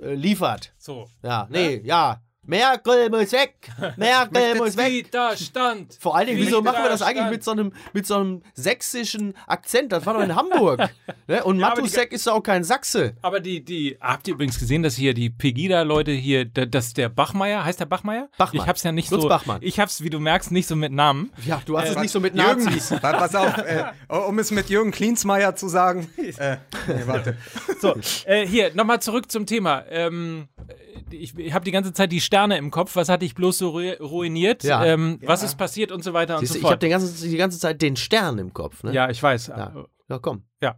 äh, liefert? So. Ja, nee, ja. Merkel muss weg! <laughs> Merkel muss weg! Widerstand. Vor allen Dingen, wieso machen wir das eigentlich mit so einem, mit so einem sächsischen Akzent? Das war doch in Hamburg. <laughs> ne? Und Ja, Matusek ist doch auch kein Sachse. Aber die, die, habt ihr übrigens gesehen, dass hier die Pegida-Leute hier, da- dass der Bachmeier, heißt der Bachmeier? Bachmann. Ich hab's ja nicht Lutz so, Bachmann. ich hab's, wie du merkst, nicht so mit Namen. Ja, du hast es nicht so mit Jürgen, Nazis. Pass auf, äh, <laughs> um es mit Jürgen Klinsmeier zu sagen. Äh, nee, warte. So, äh, hier, nochmal zurück zum Thema. Ähm, ich ich habe die ganze Zeit die Sterne im Kopf. Was hatte ich bloß so ru ruiniert? Ja. Ähm, Was ist passiert und so weiter und Siehst so du, ich habe fort. die ganze, die ganze Zeit den Stern im Kopf. Ne? ja, ich weiß. Ja. ja, komm. Ja.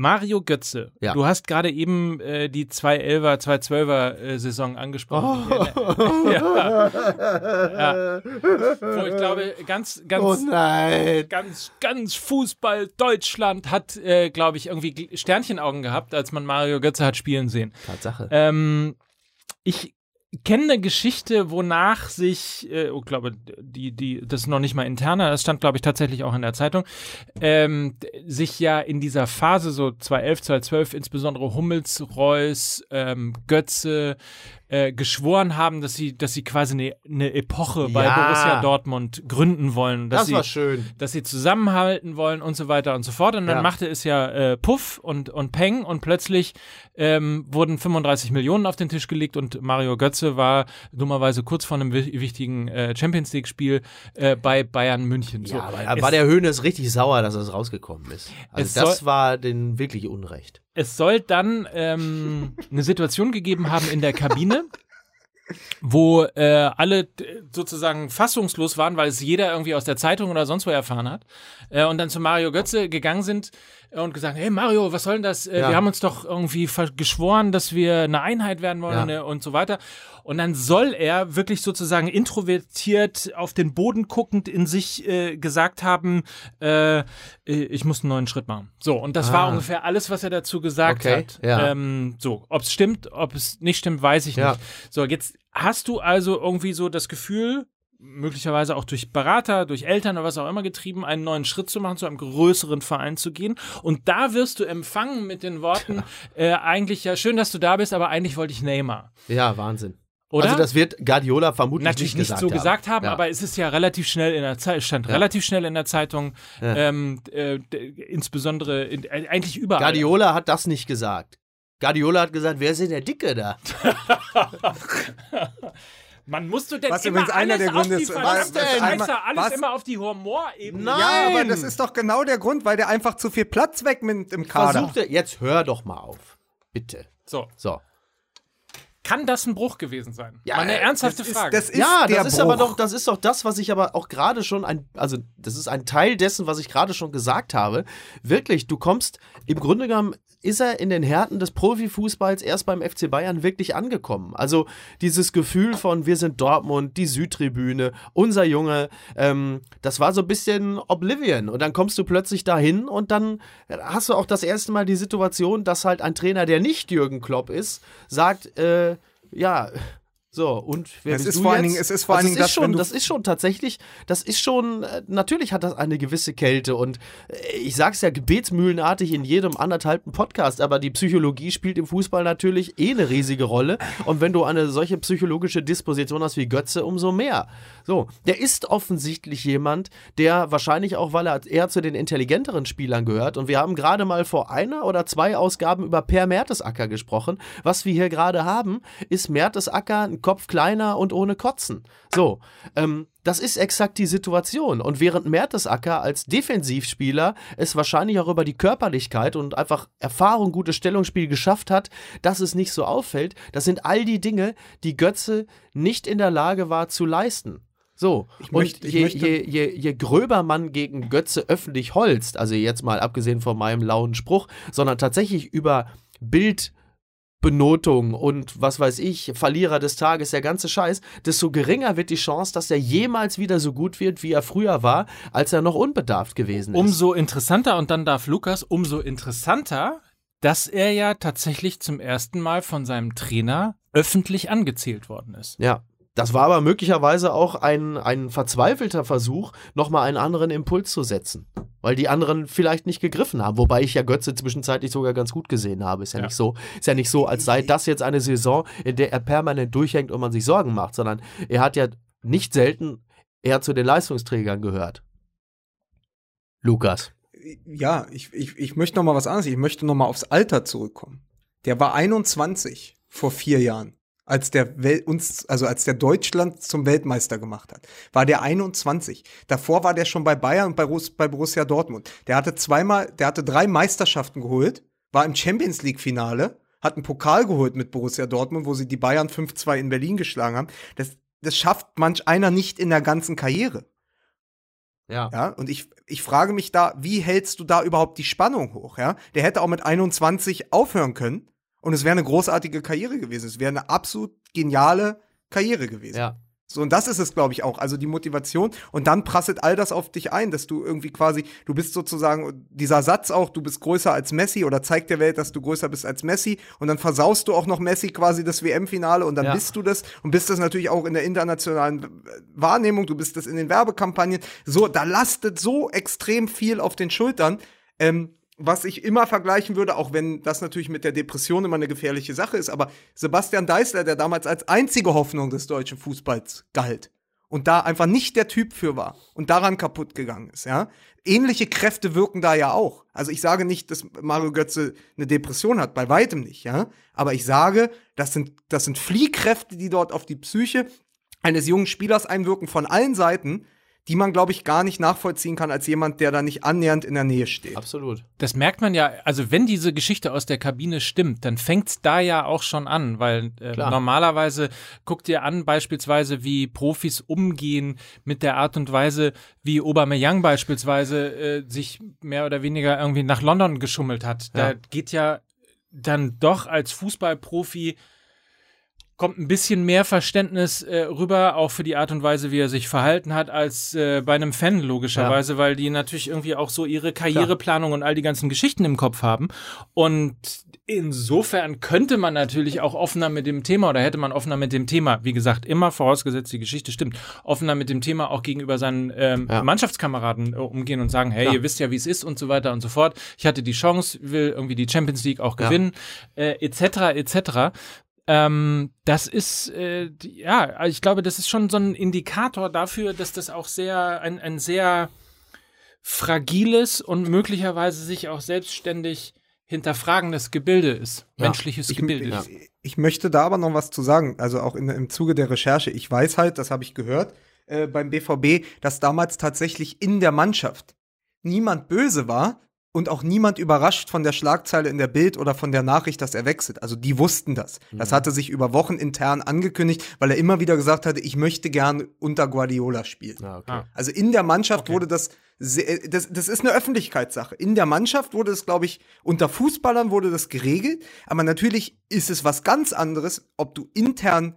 Mario Götze. Ja. Du hast gerade eben äh, die 211er, 212er äh, Saison angesprochen. Oh. <laughs> Ja. ja. Wo ich glaube, ganz, ganz, Oh ganz, ganz Fußball Deutschland hat, äh, glaube ich, irgendwie Sternchenaugen gehabt, als man Mario Götze hat spielen sehen. Tatsache. Ähm, ich kenne eine Geschichte, wonach sich, äh, oh, glaube, die, die, das ist noch nicht mal interner, das stand, glaube ich, tatsächlich auch in der Zeitung, ähm, sich ja in dieser Phase, so 2011, 2012, insbesondere Hummels, Reus, ähm, Götze, äh, geschworen haben, dass sie, dass sie quasi eine, eine Epoche bei Ja. Borussia Dortmund gründen wollen. Dass Das sie, war schön. dass sie zusammenhalten wollen und so weiter und so fort. Und dann Ja. machte es ja äh, Puff und, und Peng und plötzlich ähm, wurden 35 Millionen auf den Tisch gelegt und Mario Götze war dummerweise kurz vor einem wi wichtigen äh, Champions League-Spiel äh, bei Bayern München. So, Ja, aber da war der Höhnes richtig sauer, dass es rausgekommen ist. Also das war den wirklich Unrecht. Es soll dann ähm, <laughs> eine Situation gegeben haben in der Kabine, wo äh, alle äh, sozusagen fassungslos waren, weil es jeder irgendwie aus der Zeitung oder sonst wo erfahren hat. Äh, und dann zu Mario Götze gegangen sind äh, und gesagt, hey Mario, was soll denn das? Äh, Ja. Wir haben uns doch irgendwie geschworen, dass wir eine Einheit werden wollen Ja. und so weiter. Und dann soll er wirklich sozusagen introvertiert auf den Boden guckend in sich äh, gesagt haben, äh, ich muss einen neuen Schritt machen. So, und das war Ah. ungefähr alles, was er dazu gesagt Okay, hat. ja. Ähm, so, ob es stimmt, ob es nicht stimmt, weiß ich Ja. nicht. So, jetzt hast du also irgendwie so das Gefühl, möglicherweise auch durch Berater, durch Eltern oder was auch immer getrieben, einen neuen Schritt zu machen, zu einem größeren Verein zu gehen. Und da wirst du empfangen mit den Worten, äh, eigentlich ja schön, dass du da bist, aber eigentlich wollte ich Neymar. Ja, Wahnsinn. Oder? Also das wird Guardiola vermutlich Natürlich nicht, nicht, so gesagt haben, Ja. aber es ist ja relativ schnell in der Zeit, stand Ja. relativ schnell in der Zeitung, Ja. ähm, äh, insbesondere in, äh, eigentlich überall. Guardiola hat das nicht gesagt. Guardiola hat gesagt, wer ist denn der Dicke da? <laughs> Man musst du denn Was immer übrigens einer alles der Gründe auf die ist, was denn? Scheiße, alles Was? immer auf die Humorebene. Nein. Ja, aber das ist doch genau der Grund, weil der einfach zu viel Platz wegnimmt im Kader. Versuchte, jetzt hör doch mal auf. Bitte. So, So. Kann das ein Bruch gewesen sein? Ja, eine äh, ernsthafte das ist, Frage. das ist ja, der das ist Bruch. aber doch, das ist doch das, was ich aber auch gerade schon ein, also das ist ein Teil dessen, was ich gerade schon gesagt habe. Wirklich, du kommst, im Grunde genommen ist er in den Härten des Profifußballs erst beim FC Bayern wirklich angekommen. Also dieses Gefühl von wir sind Dortmund, die Südtribüne, unser Junge, ähm, das war so ein bisschen Oblivion. Und dann kommst du plötzlich dahin und dann hast du auch das erste Mal die Situation, dass halt ein Trainer, der nicht Jürgen Klopp ist, sagt, äh, ja, <laughs> so, und wer Es bist ist vor allen? Dingen- es ist vor also allen es Dingen ist das, schon, das ist schon tatsächlich, das ist schon, äh, natürlich hat das eine gewisse Kälte und äh, ich sag's ja gebetsmühlenartig in jedem anderthalbten Podcast, aber die Psychologie spielt im Fußball natürlich eh eine riesige Rolle und wenn du eine solche psychologische Disposition hast wie Götze, umso mehr. So, der ist offensichtlich jemand, der wahrscheinlich auch, weil er eher zu den intelligenteren Spielern gehört und wir haben gerade mal vor einer oder zwei Ausgaben über Per Mertesacker gesprochen. Was wir hier gerade haben, ist Mertesacker ein Kopf kleiner und ohne Kotzen. So, ähm, das ist exakt die Situation. Und während Mertesacker als Defensivspieler es wahrscheinlich auch über die Körperlichkeit und einfach Erfahrung, gutes Stellungsspiel geschafft hat, dass es nicht so auffällt, das sind all die Dinge, die Götze nicht in der Lage war zu leisten. So, und möchte- ich je, je, je, je gröber man gegen Götze öffentlich holzt, also jetzt mal abgesehen von meinem lauen Spruch, sondern tatsächlich über Bildbenotung und was weiß ich, Verlierer des Tages, der ganze Scheiß, desto geringer wird die Chance, dass er jemals wieder so gut wird, wie er früher war, als er noch unbedarft gewesen ist. Umso interessanter, und dann darf Lukas, umso interessanter, dass er ja tatsächlich zum ersten Mal von seinem Trainer öffentlich angezählt worden ist. Ja. Das war aber möglicherweise auch ein, ein verzweifelter Versuch, nochmal einen anderen Impuls zu setzen. Weil die anderen vielleicht nicht gegriffen haben. Wobei ich ja Götze zwischenzeitlich sogar ganz gut gesehen habe. Ist ja, Ja. nicht so. Ist ja nicht so, als sei das jetzt eine Saison, in der er permanent durchhängt und man sich Sorgen macht, sondern er hat ja nicht selten eher zu den Leistungsträgern gehört. Lukas. ja, ich, ich, ich möchte noch mal was anderes. Ich möchte noch mal aufs Alter zurückkommen. Der war 21 vor vier Jahren, als der Wel uns, also als der Deutschland zum Weltmeister gemacht hat. War der 21. Davor war der schon bei Bayern und bei, Rus bei Borussia Dortmund. Der hatte zweimal, der hatte drei Meisterschaften geholt, war im Champions League Finale, hat einen Pokal geholt mit Borussia Dortmund, wo sie die Bayern 5-2 in Berlin geschlagen haben. Das, das schafft manch einer nicht in der ganzen Karriere. Ja. Ja, und ich, ich frage mich da, wie hältst du da überhaupt die Spannung hoch? Ja, der hätte auch mit 21 aufhören können und es wäre eine großartige Karriere gewesen. Es wäre eine absolut geniale Karriere gewesen. Ja. So, und das ist es, glaube ich, auch. Also die Motivation. Und dann prasselt all das auf dich ein, dass du irgendwie quasi, du bist sozusagen, dieser Satz auch, du bist größer als Messi oder zeigt der Welt, dass du größer bist als Messi. Und dann versaust du auch noch Messi quasi das WM-Finale und dann Ja. bist du das und bist das natürlich auch in der internationalen Wahrnehmung, du bist das in den Werbekampagnen. So, da lastet so extrem viel auf den Schultern. Ähm, was ich immer vergleichen würde, auch wenn das natürlich mit der Depression immer eine gefährliche Sache ist, aber Sebastian Deißler, der damals als einzige Hoffnung des deutschen Fußballs galt und da einfach nicht der Typ für war und daran kaputt gegangen ist, ja. Ähnliche Kräfte wirken da ja auch. Also ich sage nicht, dass Mario Götze eine Depression hat, bei weitem nicht, ja. Aber ich sage, das sind, das sind Fliehkräfte, die dort auf die Psyche eines jungen Spielers einwirken von allen Seiten, die man, glaube ich, gar nicht nachvollziehen kann als jemand, der da nicht annähernd in der Nähe steht. Absolut. Das merkt man ja, also wenn diese Geschichte aus der Kabine stimmt, dann fängt's da ja auch schon an, weil äh, normalerweise guckt ihr an beispielsweise, wie Profis umgehen mit der Art und Weise, wie Aubameyang beispielsweise äh, sich mehr oder weniger irgendwie nach London geschummelt hat. Da Ja. geht ja dann doch als Fußballprofi kommt ein bisschen mehr Verständnis äh, rüber, auch für die Art und Weise, wie er sich verhalten hat, als äh, bei einem Fan logischerweise, weil die natürlich irgendwie auch so ihre Karriereplanung und all die ganzen Geschichten im Kopf haben. Und insofern könnte man natürlich auch offener mit dem Thema oder hätte man offener mit dem Thema, wie gesagt, immer vorausgesetzt, die Geschichte stimmt, offener mit dem Thema auch gegenüber seinen ähm, Ja. Mannschaftskameraden äh, umgehen und sagen, hey, Ja. ihr wisst ja, wie es ist und so weiter und so fort. Ich hatte die Chance, will irgendwie die Champions League auch Ja. gewinnen, äh, etc. etc. Ähm, das ist, äh, ja, also ich glaube, das ist schon so ein Indikator dafür, dass das auch sehr, ein, ein sehr fragiles und möglicherweise sich auch selbstständig hinterfragendes Gebilde ist. Ja. Menschliches Ich, Gebilde. ich, ich möchte da aber noch was zu sagen. Also auch in, im Zuge der Recherche. Ich weiß halt, das habe ich gehört äh, beim BVB, dass damals tatsächlich in der Mannschaft niemand böse war und auch niemand überrascht von der Schlagzeile in der Bild oder von der Nachricht, dass er wechselt. Also die wussten das. Das hatte sich über Wochen intern angekündigt, weil er immer wieder gesagt hatte, ich möchte gern unter Guardiola spielen. Ja, okay. Ah. Also in der Mannschaft Okay. wurde das, sehr- das, das ist eine Öffentlichkeitssache. In der Mannschaft wurde es, glaube ich, unter Fußballern wurde das geregelt. Aber natürlich ist es was ganz anderes, ob du intern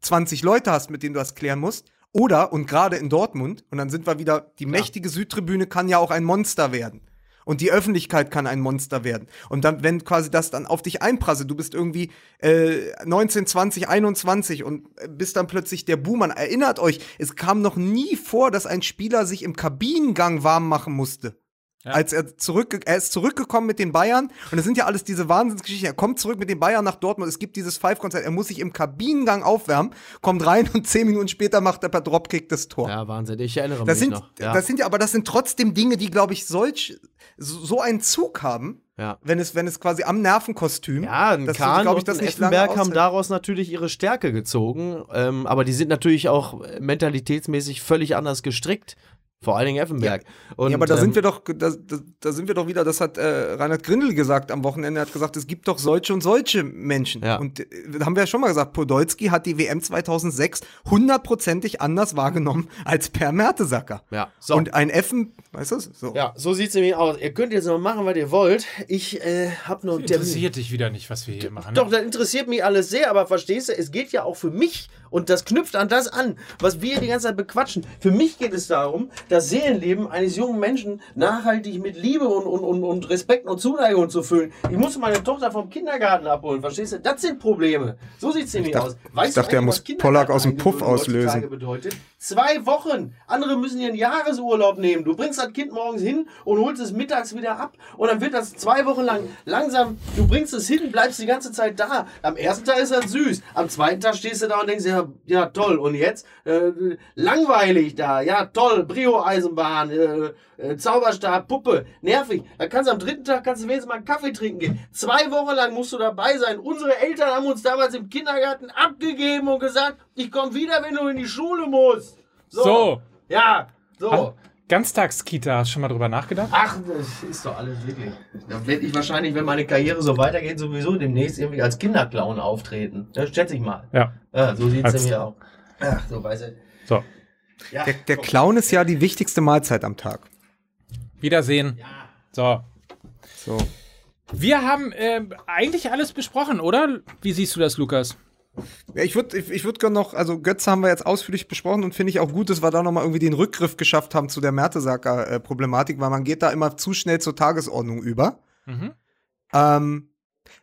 20 Leute hast, mit denen du das klären musst. Oder, und gerade in Dortmund, und dann sind wir wieder, die mächtige Südtribüne kann ja auch ein Monster werden. Und die Öffentlichkeit kann ein Monster werden. Und dann, wenn quasi das dann auf dich einprasselt, du bist irgendwie äh, 19, 20, 21 und äh, bist dann plötzlich der Buhmann. Erinnert euch, es kam noch nie vor, dass ein Spieler sich im Kabinengang warm machen musste. Ja. Als er zurück, er ist zurückgekommen mit den Bayern und das sind ja alles diese Wahnsinnsgeschichten. Er kommt zurück mit den Bayern nach Dortmund. Es gibt dieses Five-Konzert. Er muss sich im Kabinengang aufwärmen, kommt rein <laughs> und zehn Minuten später macht er per Dropkick das Tor. Ja, Wahnsinn. Ich erinnere Das mich sind, noch. Ja. das sind ja, aber das sind trotzdem Dinge, die, glaube ich, solch, so, einen Zug haben, ja. wenn es, wenn es quasi am Nervenkostüm. Ja, ein dass du, Kahn glaub und ein Effenberg haben daraus natürlich ihre Stärke gezogen, ähm, aber die sind natürlich auch mentalitätsmäßig völlig anders gestrickt. Vor allen Dingen Effenberg. Und, ja, aber da ähm, sind wir doch, da, da, da sind wir doch wieder, das hat äh, Reinhard Grindel gesagt am Wochenende, er hat gesagt, es gibt doch solche und solche Menschen. Ja. Und äh, haben wir ja schon mal gesagt, Podolski hat die WM 2006 hundertprozentig anders wahrgenommen als Per Mertesacker. Ja, so. Und ein Effen, weißt du, so. ja, so sieht es nämlich aus. Ihr könnt jetzt noch machen, was ihr wollt. Ich äh, habe nur Termin. Interessiert dich wieder nicht, was wir hier machen. Doch, Ne? das interessiert mich alles sehr, aber verstehst du, es geht ja auch für mich und das knüpft an das an, was wir die ganze Zeit bequatschen. Für mich geht es darum, das Seelenleben eines jungen Menschen nachhaltig mit Liebe und, und, und, und Respekt und Zuneigung zu füllen. Ich muss meine Tochter vom Kindergarten abholen, verstehst du? Das sind Probleme. So sieht es nämlich aus. Weißt ich dachte, du er muss Pollack aus dem Puff auslösen. Bedeutet? Zwei Wochen. Andere müssen ihren Jahresurlaub nehmen. Du bringst das Kind morgens hin und holst es mittags wieder ab. Und dann wird das zwei Wochen lang langsam, du bringst es hin, bleibst die ganze Zeit da. Am ersten Tag ist das süß. Am zweiten Tag stehst du da und denkst, ja, ja toll. Und jetzt? Äh, langweilig da. Ja, toll. Brio-Eisenbahn, äh, äh, Zauberstab, Puppe. Nervig. Da kannst du am dritten Tag kannst du wenigstens mal einen Kaffee trinken gehen. Zwei Wochen lang musst du dabei sein. Unsere Eltern haben uns damals im Kindergarten abgegeben und gesagt, ich komme wieder, wenn du in die Schule musst. So. Ja, so. Ganztagskita, hast du schon mal drüber nachgedacht? Ach, das ist doch alles wirklich. Da werde ich wahrscheinlich, wenn meine Karriere so weitergeht, sowieso demnächst irgendwie als Kinderclown auftreten. Das schätze ich mal. Ja. Ja, so sieht es nämlich auch. Ach, so weiß ich. So. Ja, Der, der Clown ist ja die wichtigste Mahlzeit am Tag. Wiedersehen. So. So. Wir haben ähm, eigentlich alles besprochen, oder? Wie siehst du das, Lukas? Ja, ich würde ich, ich würd gerne noch, also Götze haben wir jetzt ausführlich besprochen und finde ich auch gut, dass wir da nochmal irgendwie den Rückgriff geschafft haben zu der Mertesacker-Problematik, weil man geht da immer zu schnell zur Tagesordnung über. Mhm. Ähm,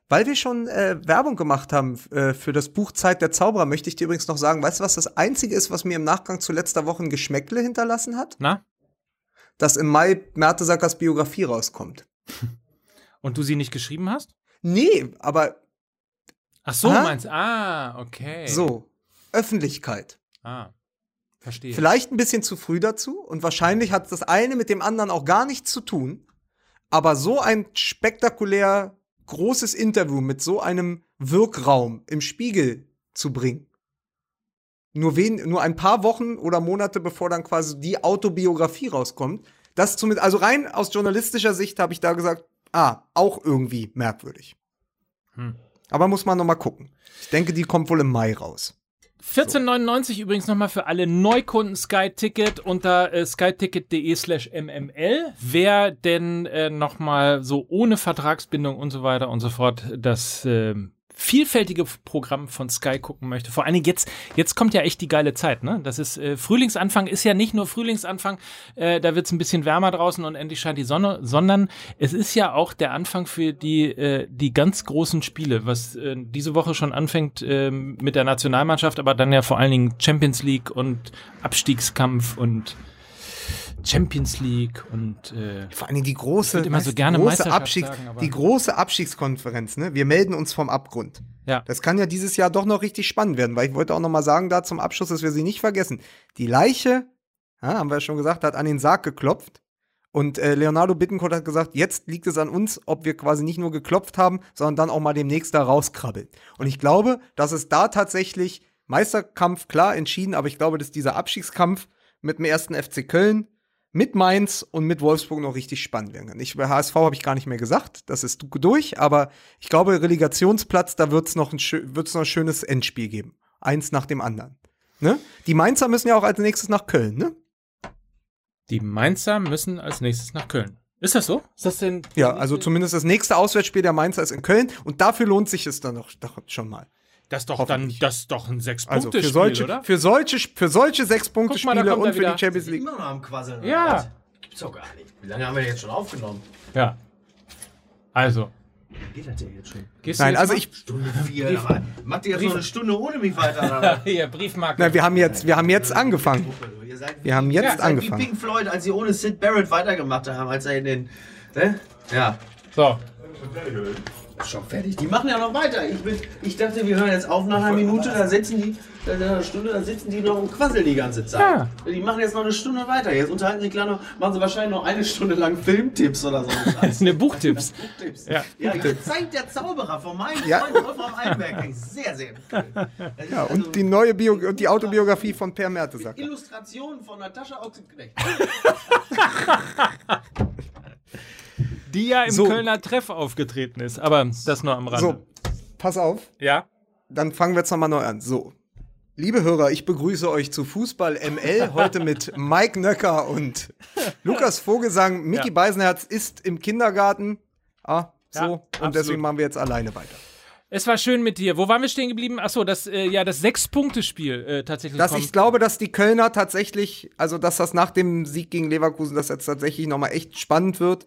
weil wir schon äh, Werbung gemacht haben äh, für das Buch Zeit der Zauberer, möchte ich dir übrigens noch sagen, weißt du, was das Einzige ist, was mir im Nachgang zu letzter Woche ein Geschmäckle hinterlassen hat? Na? Dass im Mai Mertesackers Biografie rauskommt. <laughs> Und du sie nicht geschrieben hast? Nee, aber Ach so, Aha. meinst Ah, okay. so, Öffentlichkeit. Ah, verstehe. Vielleicht ein bisschen zu früh dazu und wahrscheinlich hat das eine mit dem anderen auch gar nichts zu tun. Aber so ein spektakulär großes Interview mit so einem Wirkraum im Spiegel zu bringen. Nur, wen, nur ein paar Wochen oder Monate bevor dann quasi die Autobiografie rauskommt. Das zumindest, also rein aus journalistischer Sicht habe ich da gesagt, ah, auch irgendwie merkwürdig. Hm. Aber muss man noch mal gucken. Ich denke, die kommt wohl im Mai raus. 14,99 übrigens nochmal für alle Neukunden Sky Ticket unter äh, skyticket.de slash mml. Wer denn äh, nochmal so ohne Vertragsbindung und so weiter und so fort das ähm, vielfältige Programm von Sky gucken möchte. Vor allen Dingen jetzt, jetzt kommt ja echt die geile Zeit, ne? Das ist äh, Frühlingsanfang, ist ja nicht nur Frühlingsanfang, äh, da wird es ein bisschen wärmer draußen und endlich scheint die Sonne, sondern es ist ja auch der Anfang für die, äh, die ganz großen Spiele, was äh, diese Woche schon anfängt äh, mit der Nationalmannschaft, aber dann ja vor allen Dingen Champions League und Abstiegskampf und Champions League und äh, Vor allem die große, immer so gerne große Abstiegs, sagen, die große Abstiegskonferenz, ne? Wir melden uns vom Abgrund. ja. Das kann ja dieses Jahr doch noch richtig spannend werden, weil ich wollte auch noch mal sagen, da zum Abschluss, dass wir sie nicht vergessen. Die Leiche, ja, haben wir ja schon gesagt, hat an den Sarg geklopft Und äh, Leonardo Bittencourt hat gesagt, jetzt liegt es an uns, ob wir quasi nicht nur geklopft haben, sondern dann auch mal demnächst da rauskrabbeln. Und ich glaube, dass es da tatsächlich Meisterkampf klar entschieden, aber ich glaube, dass dieser Abstiegskampf mit dem ersten FC Köln, mit Mainz und mit Wolfsburg noch richtig spannend werden kann. Ich, bei HSV habe ich gar nicht mehr gesagt, das ist durch, aber ich glaube, Relegationsplatz, da wird es noch, ein, wird's noch ein schönes Endspiel geben. Eins nach dem anderen. Ne? Die Mainzer müssen ja auch als nächstes nach Köln, ne? Die Mainzer müssen als nächstes nach Köln. Ist das so? Ist das denn? Ja, also zumindest das nächste Auswärtsspiel der Mainzer ist in Köln und dafür lohnt sich es dann doch schon mal. Das ist doch dann, das ist doch ein sechs Also punkte für spiel solche, oder? für solche, für solche sechs Guck mal, und für wieder. die Champions League. Immer noch am Quasseln. Ja. Gibt's doch gar nicht. Wie lange haben wir jetzt schon aufgenommen? Ja. Also. Geht das denn jetzt schon? Gehst du Nein, jetzt also mal? ich, Stunde vier. aber Macht ihr jetzt noch eine Stunde ohne mich weiter? <laughs> Hier, Briefmarke. nein, wir haben jetzt, wir haben jetzt angefangen. Ihr seid Wir haben jetzt seid angefangen. Wie Pink Floyd, als sie ohne Sid Barrett weitergemacht haben, als er in den. Ne? Ja. So. Schon fertig. Die machen ja noch weiter. Ich, bin, ich dachte, wir hören jetzt auf nach einer Minute, dann sitzen die, einer Stunde, dann sitzen die noch und quasseln die ganze Zeit. Ja. Die machen jetzt noch eine Stunde weiter. Jetzt unterhalten sie klar noch, machen sie wahrscheinlich noch eine Stunde lang Filmtipps oder so. <laughs> Das sind Buchtipps. <laughs> Buchtipps. Ja. Ja, jetzt zeigt der Zauberer von meinem Ja. Freund Wolfram Einberg. Sehr, sehr empfehlen. <laughs> Ja, also und die neue Bio und die Autobiografie von Per Mertesacker. Illustration von Natascha Ochsenknecht. Die ja im So. Kölner Treff aufgetreten ist. Aber das nur am Rande. So, pass auf, Ja. dann fangen wir jetzt nochmal neu an. So, liebe Hörer, ich begrüße euch zu Fußball ML heute mit <laughs> Mike Nöcker und Lukas Vogelsang. Micky Ja. Beisenherz ist im Kindergarten. Ah, so. Ja, und absolut. deswegen machen wir jetzt alleine weiter. Es war schön mit dir. Wo waren wir stehen geblieben? Achso, das, äh, ja, das Sechs-Punkte-Spiel äh, tatsächlich. Dass kommt. ich glaube, dass die Kölner tatsächlich, also dass das nach dem Sieg gegen Leverkusen, dass jetzt tatsächlich nochmal echt spannend wird.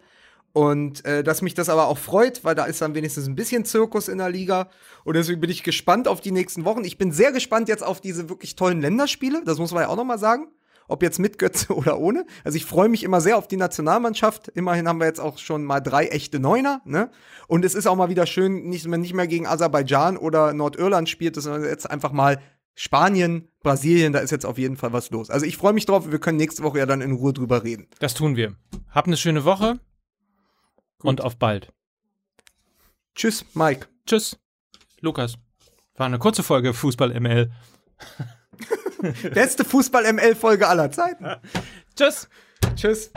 Und äh, dass mich das aber auch freut, weil da ist dann wenigstens ein bisschen Zirkus in der Liga. Und deswegen bin ich gespannt auf die nächsten Wochen. Ich bin sehr gespannt jetzt auf diese wirklich tollen Länderspiele. Das muss man ja auch nochmal sagen. Ob jetzt mit Götze <laughs> oder ohne. Also ich freue mich immer sehr auf die Nationalmannschaft. Immerhin haben wir jetzt auch schon mal drei echte Neuner. Ne? Und es ist auch mal wieder schön, nicht, wenn man nicht mehr gegen Aserbaidschan oder Nordirland spielt, sondern jetzt einfach mal Spanien, Brasilien, da ist jetzt auf jeden Fall was los. Also ich freue mich drauf. Wir können nächste Woche ja dann in Ruhe drüber reden. Das tun wir. Hab eine schöne Woche. Und auf bald. Tschüss, Mike. Tschüss. Lukas. War eine kurze Folge Fußball ML. <laughs> Beste Fußball-ML-Folge aller Zeiten. Tschüss. Tschüss.